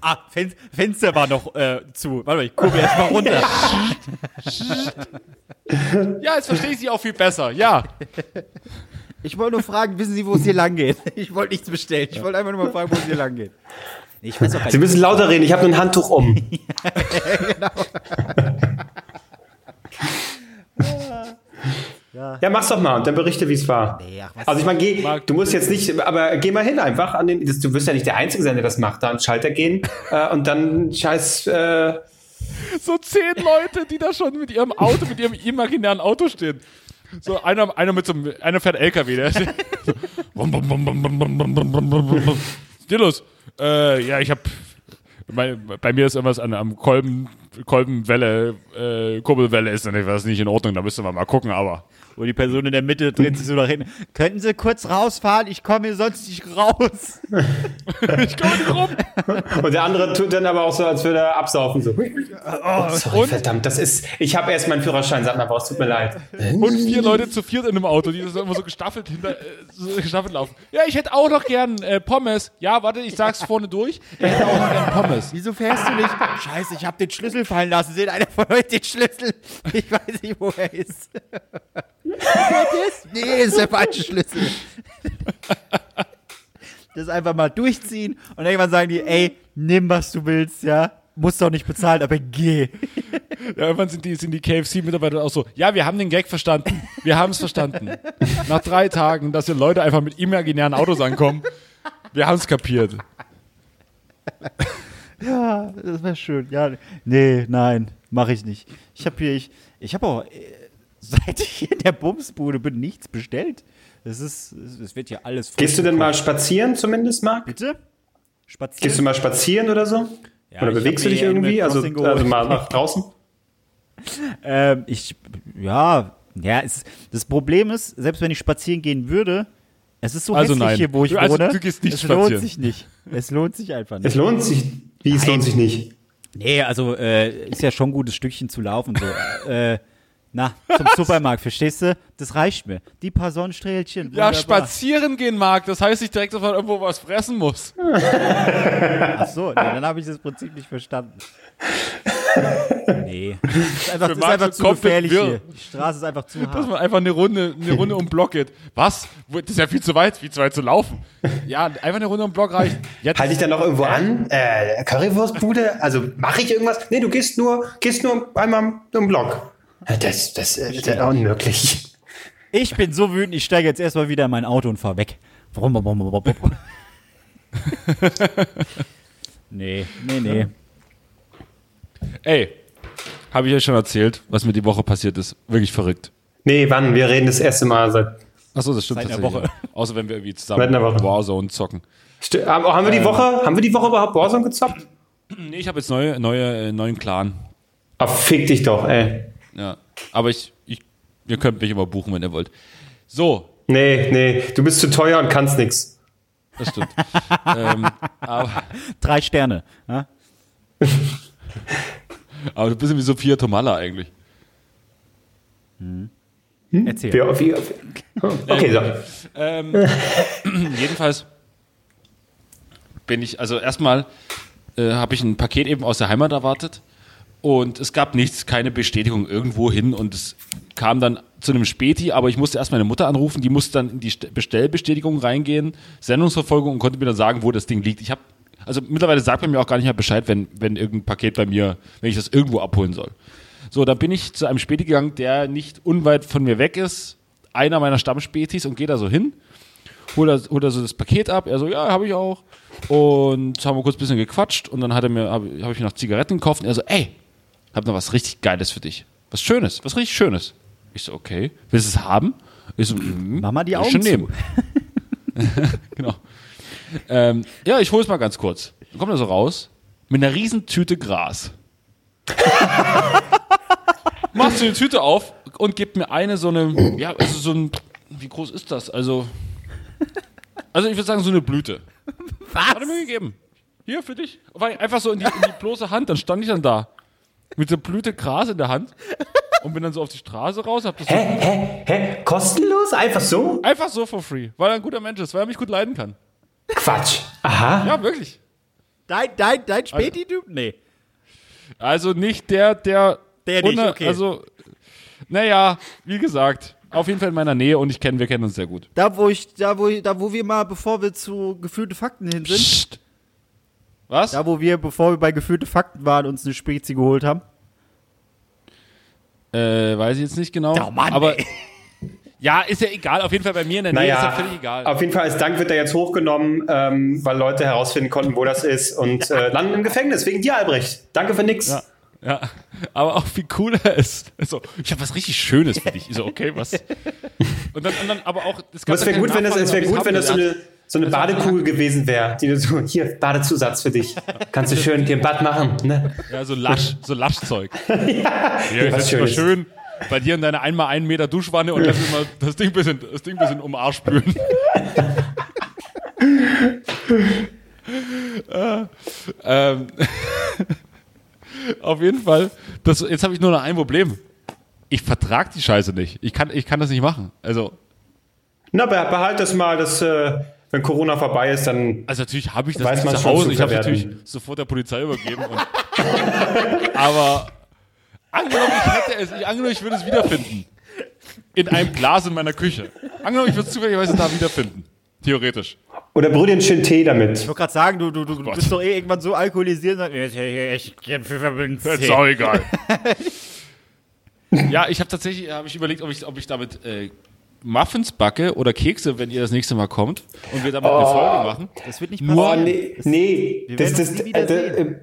Ah, Fen Fenster war noch äh, zu. Warte mal, ich kurbel erst mal runter. Ja, jetzt verstehe ich sie auch viel besser. Ja. Ich wollte nur fragen, wissen Sie, wo es hier lang geht? Ich wollte nichts bestellen. Ich wollte einfach nur mal fragen, wo es hier lang geht. Ich weiß auch gar Sie müssen lauter reden, ich habe nur ein Handtuch um. Ja, Ja. mach's doch mal und dann berichte, wie es war. Nee, ach, also ich meine, geh, Marc, du musst jetzt nicht, aber geh mal hin einfach an den. Das, du wirst ja nicht der Einzige sein, der das macht, da an Schalter gehen äh, und dann scheiß. Äh, so zehn Leute, die da schon mit ihrem Auto, mit ihrem imaginären Auto stehen. So einer, einer mit so einem, einer fährt LKW, der ist los. Äh, ja, ich hab. bei, bei, mir ist irgendwas an, am Kolben, Kolbenwelle, äh, Kurbelwelle ist und nicht in Ordnung, da müsste man mal gucken, aber wo die Person in der Mitte dreht sich so nach hinten. Könnten Sie kurz rausfahren? Ich komme hier sonst nicht raus. Ich komme nicht rum. und der andere tut dann aber auch so, als würde er absaufen, so. Oh, sorry, und? verdammt, das ist, ich habe erst meinen Führerschein, sag mal, aber es tut mir leid. Und vier Leute zu viert in einem Auto, die so immer so gestaffelt hinter, äh, so gestaffelt laufen. Ja, ich hätte auch noch gern äh, Pommes. Ja, warte, ich sag's vorne durch. Ich hätte auch noch gern Pommes. Wieso fährst du nicht? Scheiße, ich habe den Schlüssel fallen lassen. Seht einer von euch den Schlüssel? Ich weiß nicht, wo er ist. Nee, ist der falsche Schlüssel. Das einfach mal durchziehen und irgendwann sagen die, ey, nimm was du willst, ja. Musst doch nicht bezahlen, aber geh. Ja, irgendwann sind die, sind die KFC-Mitarbeiter auch so, ja, wir haben den Gag verstanden. Wir haben es verstanden. Nach drei Tagen, dass hier Leute einfach mit imaginären Autos ankommen. Wir haben es kapiert. Ja, das wäre schön. Ja, nee, nein, mache ich nicht. Ich habe hier, ich, ich habe auch, äh, seit ich hier in der Bumsbude bin, nichts bestellt. Es ist, es es wird ja alles. Gehst du denn mal spazieren zumindest, Marc? Bitte? Spazieren? Gehst du mal spazieren oder so? Ja, oder bewegst du dich irgendwie? Also, also mal nach draußen? Ähm, ich, ja, ja, es, das Problem ist, selbst wenn ich spazieren gehen würde, es ist so Also hässlich nein. hier, wo ich also wohne. du gehst nicht es lohnt spazieren. sich nicht. Es lohnt sich einfach Es nicht. lohnt sich. Wie, es lohnt sich nicht? Nee, also äh, ist ja schon ein gutes Stückchen zu laufen. So. äh, na, zum Supermarkt, verstehst du? Das reicht mir. Die paar Sonnenstrählchen. Ja, spazieren gehen mag, das heißt, ich direkt sofort irgendwo was fressen muss. Ach so, nee, dann habe ich das Prinzip nicht verstanden. Nee. Das ist einfach, Für ist einfach so zu gefährlich hier. Die Straße ist einfach zu Dass hart. man einfach eine Runde, eine Runde um den Block geht. Was? Das ist ja viel zu weit, viel zu weit zu laufen. Ja, einfach eine Runde um den Block reicht. Jetzt, Halte ich dann noch irgendwo an? Äh, Currywurstbude? Also mache ich irgendwas? Nee, du gehst nur, gehst nur einmal im Block. Das, das, äh, das ist ja unmöglich. Ich bin so wütend, ich steige jetzt erstmal wieder in mein Auto und fahre weg. Nee, nee, nee. ey, habe ich euch schon erzählt, was mir die Woche passiert ist. Wirklich verrückt. Nee, wann? Wir reden das erste Mal seit. Achso, das stimmt Seit einer. Woche. Außer wenn wir irgendwie zusammen Seit einer Woche. Warzone zocken. St haben wir die Woche, haben wir die Woche überhaupt Warzone gezockt? Nee, ich habe jetzt neue, neue, äh, neuen Clan. Ah, fick dich doch, ey. Ja. Aber ich, ich, ihr könnt mich immer buchen, wenn ihr wollt. So, Nee, nee, du bist zu teuer und kannst nix. das stimmt. ähm, aber, Drei Sterne. Ja? aber du bist wie Sophia Tomalla eigentlich. Erzähl. Wie, wie, okay, so. Ähm, jedenfalls bin ich, also erstmal äh, habe ich ein Paket eben aus der Heimat erwartet Und es gab nichts, keine Bestätigung irgendwo hin und es kam dann zu einem Späti, aber ich musste erst meine Mutter anrufen, die musste dann in die St- Bestellbestätigung reingehen, Sendungsverfolgung und konnte mir dann sagen, wo das Ding liegt. Ich habe, also mittlerweile sagt man mir auch gar nicht mehr Bescheid, wenn, wenn irgendein Paket bei mir, wenn ich das irgendwo abholen soll. So, dann bin ich zu einem Späti gegangen, der nicht unweit von mir weg ist, einer meiner Stammspätis und gehe da so hin, hol da, hol da so das Paket ab, er so, ja, habe ich auch. Und haben wir kurz ein bisschen gequatscht und dann hat er mir, habe hab ich mir noch Zigaretten gekauft und er so, ey, hab noch was richtig Geiles für dich. Was Schönes, was richtig Schönes. Ich so, okay. Willst du es haben? Ich so, mhm. Mach mal die Augen schon zu. nehmen. genau. Ähm, ja, ich hole es mal ganz kurz. Dann kommt er so raus mit einer riesen Tüte Gras. Machst du die Tüte auf und gibt mir eine so eine, ja, also so ein, wie groß ist das? Also, also ich würde sagen so eine Blüte. Was? Hat er mir gegeben. Hier für dich. War Einfach so in die, in die bloße Hand. Dann stand ich dann da mit der Blüte Gras in der Hand und bin dann so auf die Straße raus. Hab das so Hä? Hä? Hä? Kostenlos? Einfach so? einfach so for free, weil er ein guter Mensch ist, weil er mich gut leiden kann. Quatsch. Aha. Ja, wirklich. Dein, dein, dein Späti-Typ? Nee. Also nicht der, der. Der nicht, ohne- okay. Also, naja, wie gesagt, auf jeden Fall in meiner Nähe und ich kenne, wir kennen uns sehr gut. Da, wo ich, da, wo, ich- da, wo wir mal, bevor wir zu gefühlte Fakten hin sind, Psst. Was? da, wo wir, bevor wir bei gefühlte Fakten waren, uns eine Spezi geholt haben. Äh, weiß ich jetzt nicht genau. Oh Mann, aber ey. ja, ist ja egal. Auf jeden Fall bei mir in der Nähe ist ja Naja, völlig egal. auf jeden Fall als Dank wird er jetzt hochgenommen, ähm, weil Leute herausfinden konnten, wo das ist und äh, landen im Gefängnis wegen dir, Albrecht. Danke für nix. Ja. Ja, aber auch wie cool er ist. So, ich habe was richtig Schönes für dich. Ich so, okay, was? Und dann, und dann aber auch, es wäre gut, wenn das, es wäre gut, wenn das so eine eine, so eine Badekugel gewesen wäre, die du so, hier, Badezusatz für dich. Kannst du schön dir ein Bad machen, ne? Ja, so Lasch, so Laschzeug. ja, was das ist mal Schönes. schön bei dir in deiner einmal einen Meter Duschwanne und lass mir mal das Ding bisschen, das Ding bisschen um den Arsch spülen. Äh, ähm, auf jeden Fall, das, jetzt habe ich nur noch ein Problem. Ich vertrag die Scheiße nicht. Ich kann, ich kann das nicht machen. Also, Na, beh- behalt das mal, dass, äh, wenn Corona vorbei ist, dann Also natürlich habe ich das Weiß nicht man zu schon Hause. zu Ich habe natürlich sofort der Polizei übergeben. Und aber angenommen, ich hätte es, ich, angenommen, ich würde es wiederfinden. In einem Glas in meiner Küche. Angenommen, ich würde es zufälligerweise da wiederfinden. Theoretisch. Oder brüh dir einen schönen Tee damit. Ich wollte gerade sagen, du, du, du, du bist doch eh irgendwann so alkoholisiert. und sagst, Ich, ich, ich, ich verbinde Ist auch egal. ja, ich habe tatsächlich hab ich überlegt, ob ich, ob ich damit äh, Muffins backe oder Kekse, wenn ihr das nächste Mal kommt und wir damit eine Folge machen. Das wird nicht Oh, passieren. nee, nee. Das, werden das, nie äh, wiedersehen. äh,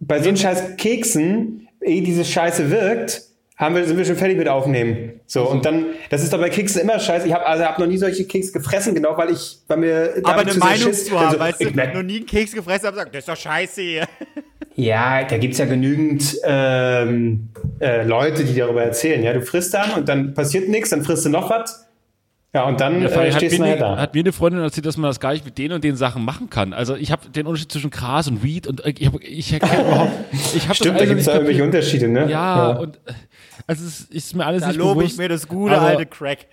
bei so einem scheiß Keksen, ehe diese Scheiße wirkt, haben wir, sind wir schon fertig mit aufnehmen. So, und dann, das ist doch bei Keksen immer scheiße. Ich habe also hab noch nie solche Kekse gefressen, genau, weil ich bei mir. Aber eine Meinung Schiss- zu haben, also, weißt du, ich noch nie einen Keks gefressen habe, sagt, das ist doch scheiße hier. Ja, da gibt's ja genügend ähm, äh, Leute, die darüber erzählen. Ja, du frisst dann und dann passiert nichts, dann frisst du noch was. Ja, und dann Ja, äh, hat, stehst du mir nachher eine, da. hat mir eine Freundin erzählt, dass man das gar nicht mit den und den Sachen machen kann. Also ich habe den Unterschied zwischen Gras und Weed und äh, ich, hab, ich erkenne überhaupt. Ich hab Stimmt, das da gibt's nicht da irgendwelche. Unterschiede, ne? Ja, und äh, also es ist, ist mir alles Da nicht lobe ich bewusst. mir das gute alte Crack.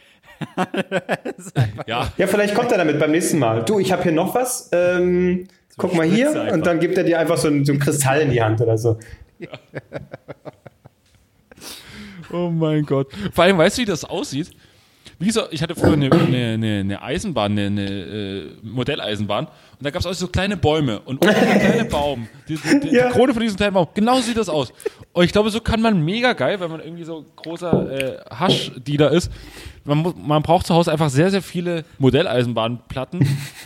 Ja, Ja, vielleicht kommt er damit beim nächsten Mal. Du, ich habe hier noch was. Ähm, guck mal hier. Einfach. Und dann gibt er dir einfach so einen, so einen Kristall in die Hand oder so. Oh mein Gott. Vor allem, weißt du, wie das aussieht? Wie so, ich hatte früher eine, eine, eine, Eisenbahn, eine, eine äh, Modelleisenbahn. Und da gab es auch so kleine Bäume. Und unten der kleine Baum, die, die, die, Ja. die Krone von diesem kleinen Baum, genau so sieht das aus. Und ich glaube, so kann man mega geil, wenn man irgendwie so großer äh, Haschdealer ist. Man, man braucht zu Hause einfach sehr, sehr viele Modelleisenbahnplatten.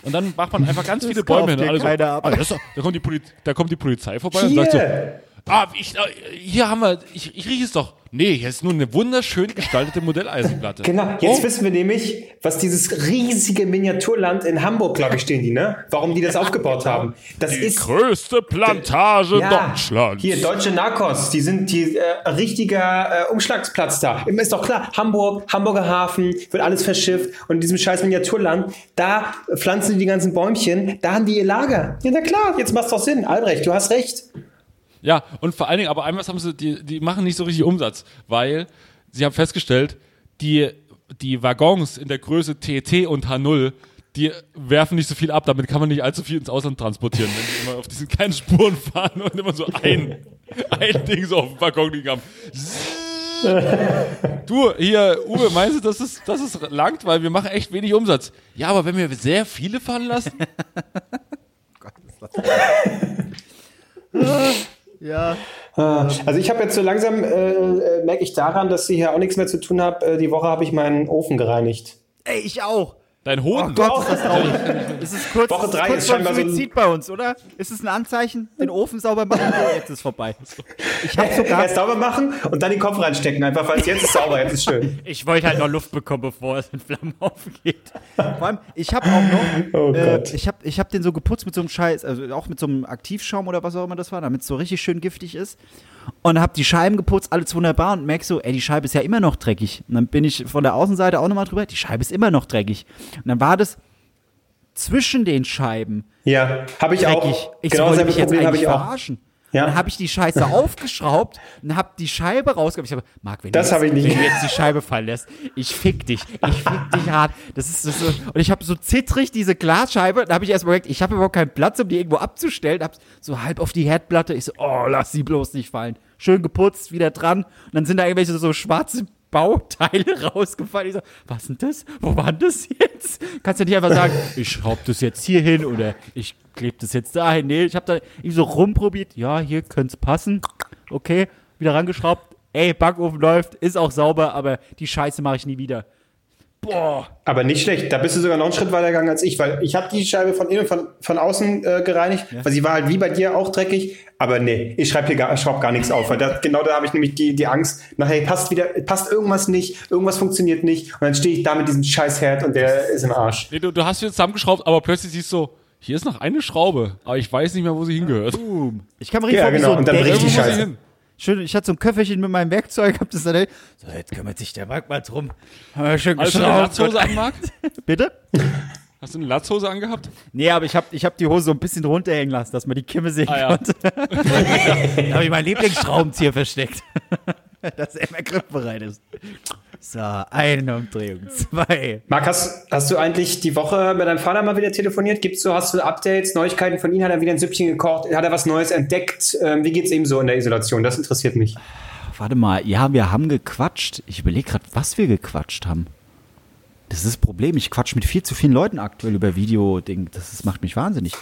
Und dann macht man einfach ganz viele Bäume hin. So, ah, das da, kommt die Poli da kommt die Polizei vorbei und sagt so, Hier. Ah, ich, äh, hier haben wir, ich, ich rieche es doch. Nee, hier ist nur eine wunderschön gestaltete Modelleisenplatte. Genau, jetzt oh, wissen wir nämlich, was dieses riesige Miniaturland in Hamburg, glaube ich, stehen die, ne? Warum die das aufgebaut haben. Das die ist größte Plantage ja, Deutschlands. Hier, deutsche Narcos, die sind die äh, richtiger äh, Umschlagsplatz da. Ist doch klar, Hamburg, Hamburger Hafen, wird alles verschifft und in diesem scheiß Miniaturland, da pflanzen die die ganzen Bäumchen, da haben die ihr Lager. Ja, na klar, jetzt macht's doch Sinn. Albrecht, du hast recht. Ja, und vor allen Dingen, aber einmal haben sie, die, die machen nicht so richtig Umsatz, weil sie haben festgestellt, die, die Waggons in der Größe TT und H0, die werfen nicht so viel ab, damit kann man nicht allzu viel ins Ausland transportieren, wenn die immer auf diesen kleinen Spuren fahren und immer so ein, ein Ding so auf dem Balkon liegen haben. Du, hier, Uwe, meinst du, dass es, dass es langt? Weil wir machen echt wenig Umsatz. Ja, aber wenn wir sehr viele fahren lassen, Ja. Also ich habe jetzt so langsam, äh, äh, merke ich daran, dass ich hier auch nichts mehr zu tun habe. Äh, die Woche habe ich meinen Ofen gereinigt. Ey, ich auch. dein Hoden. Gott, ist das traurig. Es ist kurz, Woche es ist drei kurz ist vor scheinbar so ein- Suizid bei uns, oder? Ist es ein Anzeichen? Den Ofen sauber machen? Oh, jetzt ist vorbei. Ich habe sogar... Erst sauber machen und dann den Kopf reinstecken, einfach weil es jetzt ist sauber, jetzt ist schön. Ich wollte halt noch Luft bekommen, bevor es in Flammen aufgeht. Vor allem, ich habe auch noch, Oh äh, ich habe ich hab den so geputzt mit so einem Scheiß, also auch mit so einem Aktivschaum oder was auch immer das war, damit es so richtig schön giftig ist. Und habe die Scheiben geputzt, alles wunderbar und merk so, ey, die Scheibe ist ja immer noch dreckig. Und dann bin ich von der Außenseite auch nochmal drüber, die Scheibe ist immer noch dreckig. Und dann war das zwischen den Scheiben Ja, habe ich dreckig. auch. Ich genau so, wollte mich jetzt Problem eigentlich ich auch. Ja. Dann habe ich die Scheiße aufgeschraubt und habe die Scheibe rausgehoben. Ich habe, Marc, wenn, Das du jetzt, ich nicht. wenn du jetzt die Scheibe fallen lässt, ich fick dich. Ich fick dich hart. Das ist, das ist so. Und ich habe so zittrig diese Glasscheibe. Da habe ich erstmal gedacht, ich habe überhaupt keinen Platz, um die irgendwo abzustellen. Hab so halb auf die Herdplatte. Ich so, oh, lass sie bloß nicht fallen. Schön geputzt, wieder dran. Und dann sind da irgendwelche so schwarze Bauteile rausgefallen. Ich so, was denn das? Wo war denn das jetzt? Kannst du nicht einfach sagen, ich schraube das jetzt hier hin oder ich klebe das jetzt dahin. Nee, ich habe da irgendwie so rumprobiert. Ja, hier könnte es passen. Okay, wieder rangeschraubt. Ey, Backofen läuft, ist auch sauber, aber die Scheiße mache ich nie wieder. Boah. Aber nicht schlecht. Da bist du sogar noch einen Schritt weiter gegangen als ich, weil ich habe die Scheibe von innen und von, von außen äh, gereinigt, weil sie war halt wie bei dir auch dreckig. Aber nee, ich schreibe hier gar, schraub gar nichts auf, weil da, genau da habe ich nämlich die, die Angst, nachher passt wieder, passt irgendwas nicht, irgendwas funktioniert nicht und dann stehe ich da mit diesem Scheißherd und der ist im Arsch. Nee, du, du hast wieder zusammengeschraubt, aber plötzlich siehst du, hier ist noch eine Schraube, aber ich weiß nicht mehr, wo sie hingehört. Boom. Ich kann mir richtig Ja, genau, so und dann bricht die Scheiße. Schön, ich hatte so ein Köfferchen mit meinem Werkzeug, hab das dann, so, jetzt kümmert sich der Marc mal drum. Haben wir schön Hast du eine geschraubt. Latzhose angemarkt? Bitte? Hast du eine Latzhose angehabt? Nee, aber ich habe ich hab die Hose so ein bisschen runterhängen lassen, dass man die Kimme sehen Ah, ja. konnte. da habe ich meinen Lieblingsschraubenzieher versteckt. dass er immer griffbereit ist. So, eine Umdrehung, zwei. Marc, hast, hast du eigentlich die Woche mit deinem Vater mal wieder telefoniert? Gibt's so, hast du Updates, Neuigkeiten von ihm? Hat er wieder ein Süppchen gekocht? Hat er was Neues entdeckt? Ähm, wie geht's ihm so in der Isolation? Das interessiert mich. Warte mal, ja, wir haben gequatscht. Ich überlege gerade, was wir gequatscht haben. Das ist das Problem. Ich quatsch mit viel zu vielen Leuten aktuell über Video-Ding. Das ist, macht mich wahnsinnig.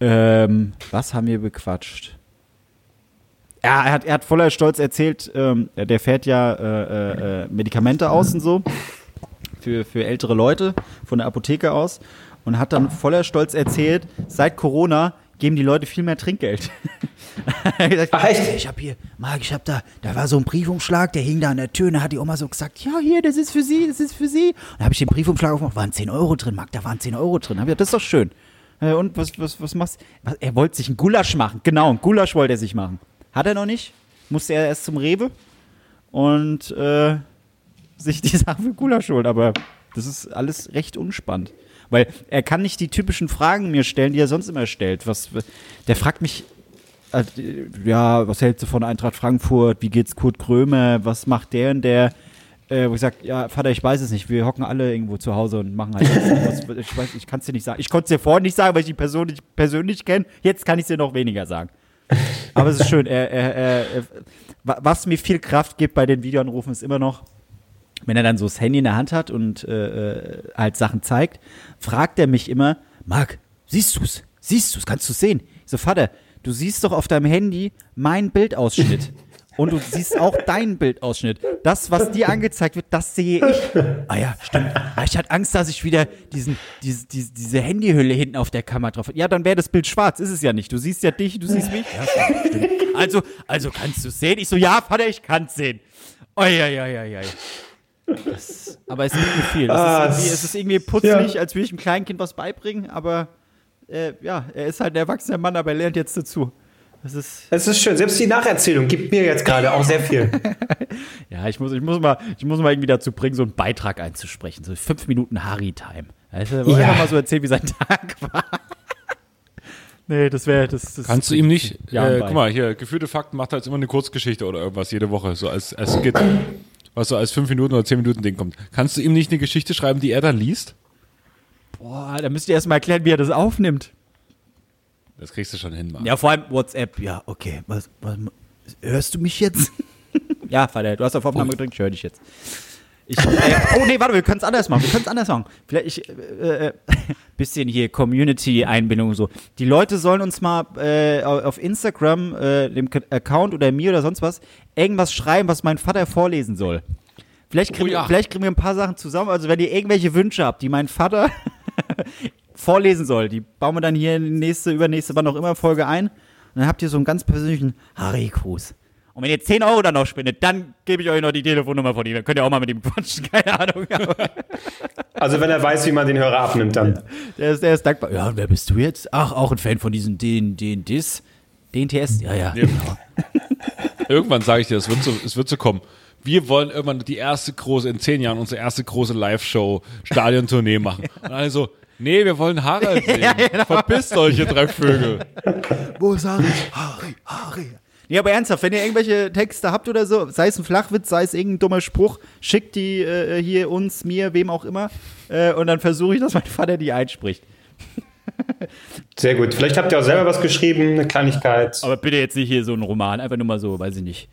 Ähm, was haben wir bequatscht? Ja, er hat, er hat voller Stolz erzählt, ähm, der fährt ja äh, äh, Medikamente aus und so für, für ältere Leute von der Apotheke aus und hat dann voller Stolz erzählt, seit Corona geben die Leute viel mehr Trinkgeld. Ach, echt? Ich habe hier, Marc, ich habe da, da war so ein Briefumschlag, der hing da an der Tür und da hat die Oma so gesagt, ja, hier, das ist für Sie, das ist für Sie. Und da habe ich den Briefumschlag aufgemacht, waren 10 Euro drin, Marc, da waren 10 Euro drin. Da hab ich gesagt, das ist doch schön. Äh, Und was, was, was machst was, Er wollte sich einen Gulasch machen, genau, einen Gulasch wollte er sich machen. Hat er noch nicht, musste er erst zum Rewe und äh, sich die Sachen für Gulasch holen, aber das ist alles recht unspannend. Weil er kann nicht die typischen Fragen mir stellen, die er sonst immer stellt. Was, der fragt mich, äh, ja, was hältst du von Eintracht Frankfurt? Wie geht's Kurt Krömer? Was macht der und der? Äh, wo ich sag, ja, Vater, ich weiß es nicht. Wir hocken alle irgendwo zu Hause und machen halt was, ich ich kann es dir nicht sagen. Ich konnte es dir vorher nicht sagen, weil ich die Person nicht persönlich kenne. Jetzt kann ich es dir noch weniger sagen. Aber es ist schön. Er, er, er, wa- was mir viel Kraft gibt bei den Videoanrufen, ist immer noch, wenn er dann so das Handy in der Hand hat und äh, äh, halt Sachen zeigt, fragt er mich immer, Marc, siehst du's? Siehst du's? Kannst du's sehen? Ich so, Vater, du siehst doch auf deinem Handy meinen Bildausschnitt. Und du siehst auch deinen Bildausschnitt. Das, was dir angezeigt wird, das sehe ich. Ah ja, stimmt. Ah, ich hatte Angst, dass ich wieder diesen, diese, diese, diese Handyhülle hinten auf der Kamera drauf Ja, dann wäre das Bild schwarz. Ist es ja nicht. Du siehst ja dich, du siehst mich. Ja, stimmt. Also, also kannst du es sehen? Ich so, ja, Vater, ich sehen. Oi, oi, oi, oi. Das, aber es gibt mir viel. Es, Ah, ist irgendwie, es- es ist irgendwie putzlig, als würde ich einem Kleinkind was beibringen, aber äh, ja, er ist halt ein erwachsener Mann, aber er lernt jetzt dazu. Das ist, Es ist schön. Selbst die Nacherzählung gibt mir jetzt gerade auch sehr viel. ja, ich muss, ich muss mal, ich muss mal irgendwie dazu bringen, so einen Beitrag einzusprechen, so fünf Minuten Harry-Time. Also, Ja. einfach mal so erzählen, wie sein Tag war. nee, das wäre, das, das Kannst du ihm nicht, Ja, äh, guck mal, hier, geführte Fakten macht er jetzt immer eine Kurzgeschichte oder irgendwas jede Woche, so als, als Skit, was so als 5 Minuten oder 10 Minuten Ding kommt. Kannst du ihm nicht eine Geschichte schreiben, die er dann liest? Boah, da müsst ihr erst mal erklären, wie er das aufnimmt. Das kriegst du schon hin, Mann. Ja, vor allem WhatsApp, ja, okay. Was, was, hörst du mich jetzt? ja, Vater, du hast auf Aufnahme gedrückt, ich höre dich jetzt. Ich, äh, oh nee, warte, wir können es anders machen. Wir können es anders machen. Vielleicht ich, äh, äh, bisschen hier Community-Einbindung und so. Die Leute sollen uns mal äh, auf Instagram, äh, dem K- Account oder mir oder sonst was, irgendwas schreiben, was mein Vater vorlesen soll. Vielleicht kriegen, Oh ja. vielleicht kriegen wir ein paar Sachen zusammen. Also wenn ihr irgendwelche Wünsche habt, die mein Vater vorlesen soll, die bauen wir dann hier in die nächste, übernächste, wann auch immer Folge ein. Und dann habt ihr so einen ganz persönlichen Harry-Gruß. Und wenn ihr 10 Euro dann noch spendet, dann gebe ich euch noch die Telefonnummer von ihm. Dann könnt ihr auch mal mit ihm quatschen, keine Ahnung. Aber Also wenn er weiß, wie man den Hörer abnimmt, dann. der, ist, der ist dankbar. Ja, und wer bist du jetzt? Ach, auch ein Fan von diesen den, den, dis. DNTS? Ja, ja. Genau. Irgendwann sage ich dir, es wird, so, es wird so kommen. Wir wollen irgendwann die erste große, in zehn Jahren unsere erste große Live-Show, Stadiontournee machen. Und alle so, nee, wir wollen Harald sehen. Verpisst euch, ihr drei Vögel. Wo ist Harry? Harry, Harry. Nee, aber ernsthaft, wenn ihr irgendwelche Texte habt oder so, sei es ein Flachwitz, sei es irgendein dummer Spruch, schickt die äh, hier uns, mir, wem auch immer. Äh, und dann versuche ich, dass mein Vater die einspricht. Sehr gut. Vielleicht habt ihr auch selber was geschrieben, eine Kleinigkeit. Aber bitte jetzt nicht hier so ein Roman, einfach nur mal so, weiß ich nicht.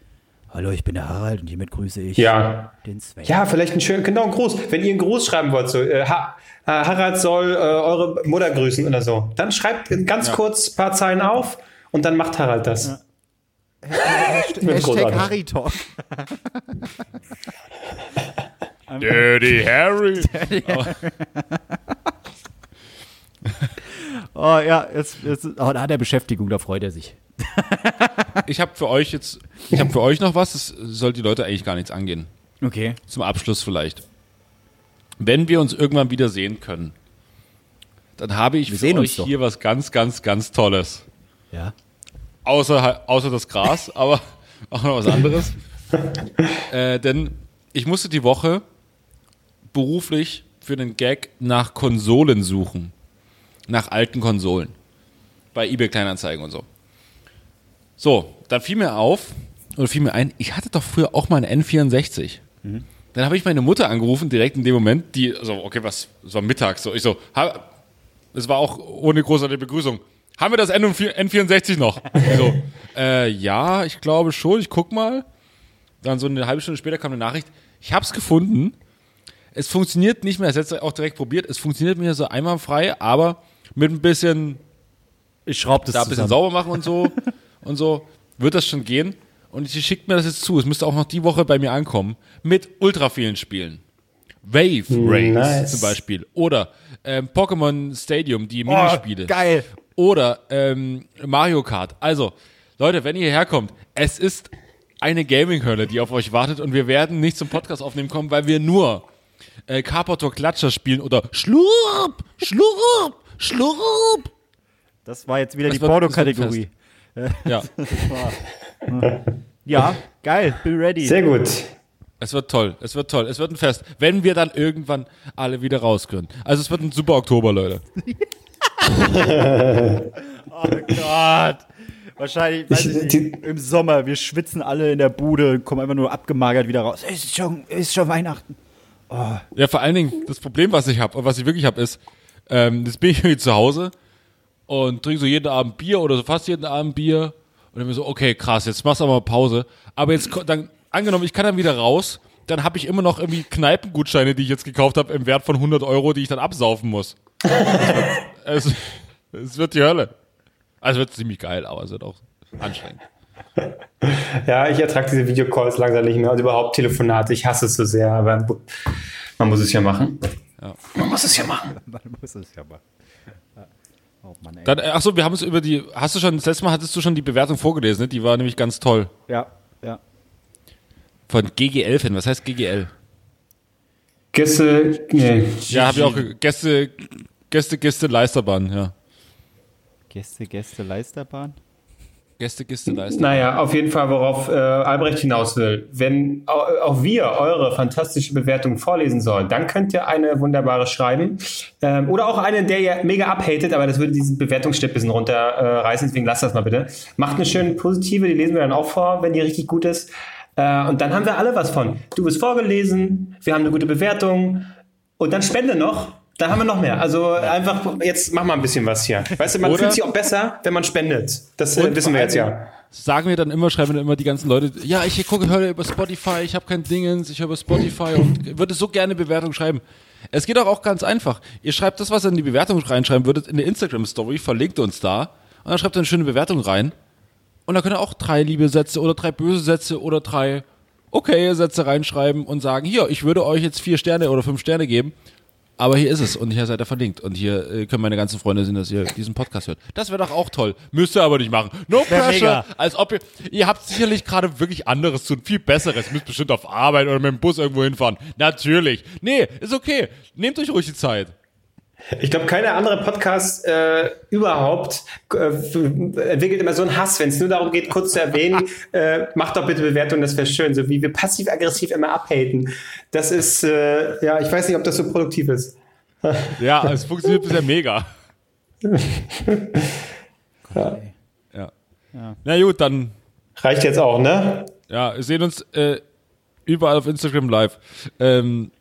Hallo, ich bin der Harald und hiermit grüße ich Ja. den Sven. Ja, vielleicht einen schönen, genau, einen Gruß. Wenn ihr einen Gruß schreiben wollt, so, äh, ha, äh, Harald soll äh, eure Mutter grüßen oder so, dann schreibt ganz kurz ein paar Zeilen auf und dann macht Harald das. Hashtag, Wird großartig. Harry Talk. Dirty Harry. Oh ja, jetzt, jetzt, oh, da hat er Beschäftigung, da freut er sich. Ich habe für euch jetzt, ich habe für euch noch was, das soll die Leute eigentlich gar nichts angehen. Okay. Zum Abschluss vielleicht. Wenn wir uns irgendwann wieder sehen können, dann habe ich Wir für euch hier was ganz, ganz, ganz Tolles. Ja. Außer, außer das Gras, aber auch noch was anderes. äh, denn ich musste die Woche beruflich für den Gag nach Konsolen suchen. Nach alten Konsolen. Bei eBay Kleinanzeigen und so. So, dann fiel mir auf, oder fiel mir ein, ich hatte doch früher auch mal einen N64. Dann habe ich meine Mutter angerufen, direkt in dem Moment, die, so, okay, was, es war mittags, so, ich so, es war auch ohne großartige Begrüßung. Haben wir das N N64 noch? So, äh, ja, ich glaube schon, ich guck mal. Dann so eine halbe Stunde später kam eine Nachricht, ich hab's gefunden. Es funktioniert nicht mehr, es hat auch direkt probiert, es funktioniert mir so einwandfrei, aber mit ein bisschen Ich schraube das da ein bisschen sauber machen und so und so wird das schon gehen. Und sie schickt mir das jetzt zu. Es müsste auch noch die Woche bei mir ankommen mit ultra vielen Spielen. Wave Race Nice. zum Beispiel oder ähm, Pokémon Stadium, die Oh, Minispiele geil. oder ähm, Mario Kart. Also Leute, wenn ihr hierher kommt, es ist eine Gaming-Hölle, die auf euch wartet und wir werden nicht zum Podcast aufnehmen kommen, weil wir nur äh, Carpator Klatscher spielen oder Schlurp, Schlurp, Schlurp. Das war jetzt wieder Das die Porno-Kategorie. Ja. Ja, geil, be ready. Sehr gut. Es wird toll, es wird toll, es wird ein Fest, wenn wir dann irgendwann alle wieder raus können. Also es wird ein super Oktober, Leute. Oh Gott. Wahrscheinlich, weiß Ich- ich, nicht, die- im Sommer, wir schwitzen alle in der Bude, kommen einfach nur abgemagert wieder raus. Es ist schon, es ist schon Weihnachten. Ja, vor allen Dingen, das Problem, was ich habe und was ich wirklich habe, ist, ähm, jetzt bin ich irgendwie zu Hause und trinke so jeden Abend Bier oder so fast jeden Abend Bier und dann mir so, okay, krass, jetzt machst du aber mal Pause. Aber jetzt, dann, angenommen, ich kann dann wieder raus, dann habe ich immer noch irgendwie Kneipengutscheine, die ich jetzt gekauft habe, im Wert von 100 Euro, die ich dann absaufen muss. es, wird, es, es wird die Hölle. Also wird ziemlich geil, aber es wird auch anstrengend. Ja, ich ertrage diese Videocalls langsam nicht mehr und überhaupt Telefonate. Ich hasse es so sehr, aber man muss es ja machen. Man muss es ja machen. Man muss es ja mal. Oh Mann, ey. Dann, achso, wir haben es über die, hast du schon, das letzte Mal hattest du schon die Bewertung vorgelesen, ne? die war nämlich ganz toll. Ja, ja. Von GGL-Fan, was heißt GGL? Gäste, nee. Ja, habe ich auch Gäste, Gäste, Gäste, Leisterbahn, ja. Gäste, Gäste, Leisterbahn. Gäste, Gäste, Leisterbahn. Naja, auf jeden Fall, worauf äh, Albrecht hinaus will. Wenn au- auch wir eure fantastische Bewertung vorlesen sollen, dann könnt ihr eine wunderbare schreiben. Ähm, oder auch eine, der ihr mega abhatet, aber das würde diesen Bewertungsschnitt ein bisschen runterreißen, äh, deswegen lasst das mal bitte. Macht eine schöne positive, die lesen wir dann auch vor, wenn die richtig gut ist. Äh, und dann haben wir alle was von. Du bist vorgelesen, wir haben eine gute Bewertung und dann spende noch. Da haben wir noch mehr. Also einfach, jetzt mach mal ein bisschen was hier. Weißt du, man Oder- fühlt sich auch besser, wenn man spendet. Das äh, wissen wir jetzt ja. sagen mir dann immer, schreiben dann immer die ganzen Leute, ja, ich gucke, höre über Spotify, ich habe kein Dingens, ich höre über Spotify und würde so gerne Bewertung schreiben. Es geht auch, auch ganz einfach. Ihr schreibt das, was ihr in die Bewertung reinschreiben würdet, in der Instagram-Story, verlinkt uns da und dann schreibt ihr eine schöne Bewertung rein. Und da könnt ihr auch drei liebe Sätze oder drei böse Sätze oder drei okay Sätze reinschreiben und sagen, hier, ich würde euch jetzt vier Sterne oder fünf Sterne geben. Aber hier ist es und hier seid ihr verlinkt. Und hier äh, können meine ganzen Freunde sehen, dass ihr diesen Podcast hört. Das wäre doch auch toll. Müsst ihr aber nicht machen. No Wär pressure. mega. Als ob ihr, ihr habt sicherlich gerade wirklich anderes zu tun. Viel besseres. Müsst bestimmt auf Arbeit oder mit dem Bus irgendwo hinfahren. Natürlich. Nee, ist okay. Nehmt euch ruhig die Zeit. Ich glaube, keine andere Podcast äh, überhaupt äh, entwickelt immer so einen Hass, wenn es nur darum geht, kurz zu erwähnen, äh, macht doch bitte Bewertung, das wäre schön. So wie wir passiv-aggressiv immer abhaten. Das ist, äh, ja, ich weiß nicht, ob das so produktiv ist. Ja, es funktioniert bisher mega. Ja. Ja. Ja. Na gut, dann Reicht jetzt auch, ne? Ja, wir sehen uns äh, überall auf Instagram live. Ähm,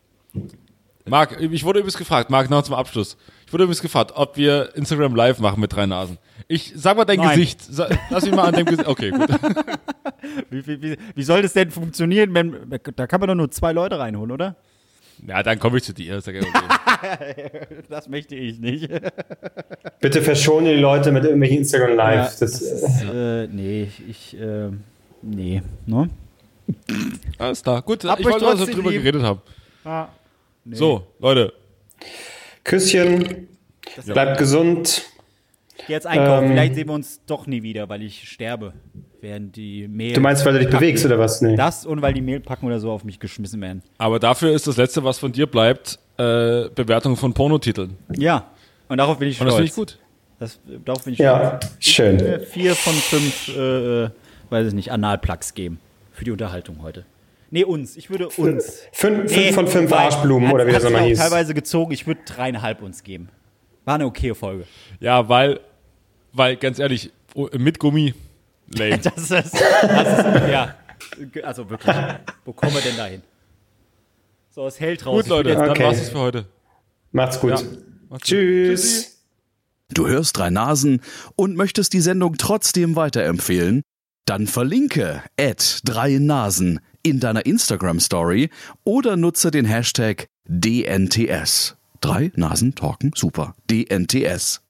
Marc, ich wurde übrigens gefragt, Marc, noch zum Abschluss. Ich wurde übrigens gefragt, ob wir Instagram live machen mit drei Nasen. Ich sag mal dein Nein. Gesicht. Sa lass mich mal an dem Gesicht. Okay, gut. Wie, wie, wie, wie soll das denn funktionieren, wenn. Da kann man doch nur zwei Leute reinholen, oder? Ja, dann komme ich zu dir. Ist ja kein Problem. Das möchte ich nicht. Bitte verschone die Leute mit irgendwelchen Instagram Live. das, äh, Äh, nee, ich. ich äh, nee. Ne? Alles klar. Gut, Hab ich euch wollte dass wir trotzdem drüber lieb. geredet haben. Ah, So, Leute. Küsschen, bleibt gesund. Geh jetzt einkaufen. Ähm, Vielleicht sehen wir uns doch nie wieder, weil ich sterbe. Während die Mehl. Du meinst, weil du dich bewegst oder was? Nee. Das und weil die Mehlpacken oder so auf mich geschmissen werden. Aber dafür ist das Letzte, was von dir bleibt, äh, Bewertung von Pornotiteln. Ja. Und darauf bin ich Und stolz. das finde ich gut. Das, darauf bin ich Ja, stolz. schön. Mir Vier von fünf, äh, äh, weiß ich nicht, Analplugs geben. Für die Unterhaltung heute. Nee, uns. Ich würde uns. Fünf, Nee, fünf von fünf wobei, Arschblumen oder wie das auch hieß. teilweise gezogen. Ich würde dreieinhalb uns geben. War eine okay Folge. Ja, weil, weil ganz ehrlich, oh, mit Gummi, lame. Das ist, das ist ja. Also wirklich. Wo kommen wir denn da hin? So, es hält raus. gut, Leute, jetzt- dann Okay. war's es für heute. Macht's gut. Ja. Macht's gut. Tschüss. Du hörst drei Nasen und möchtest die Sendung trotzdem weiterempfehlen? Dann verlinke at drei Nasen in deiner Instagram Story oder nutze den Hashtag DNTS. Drei Nasen talken super. DNTS.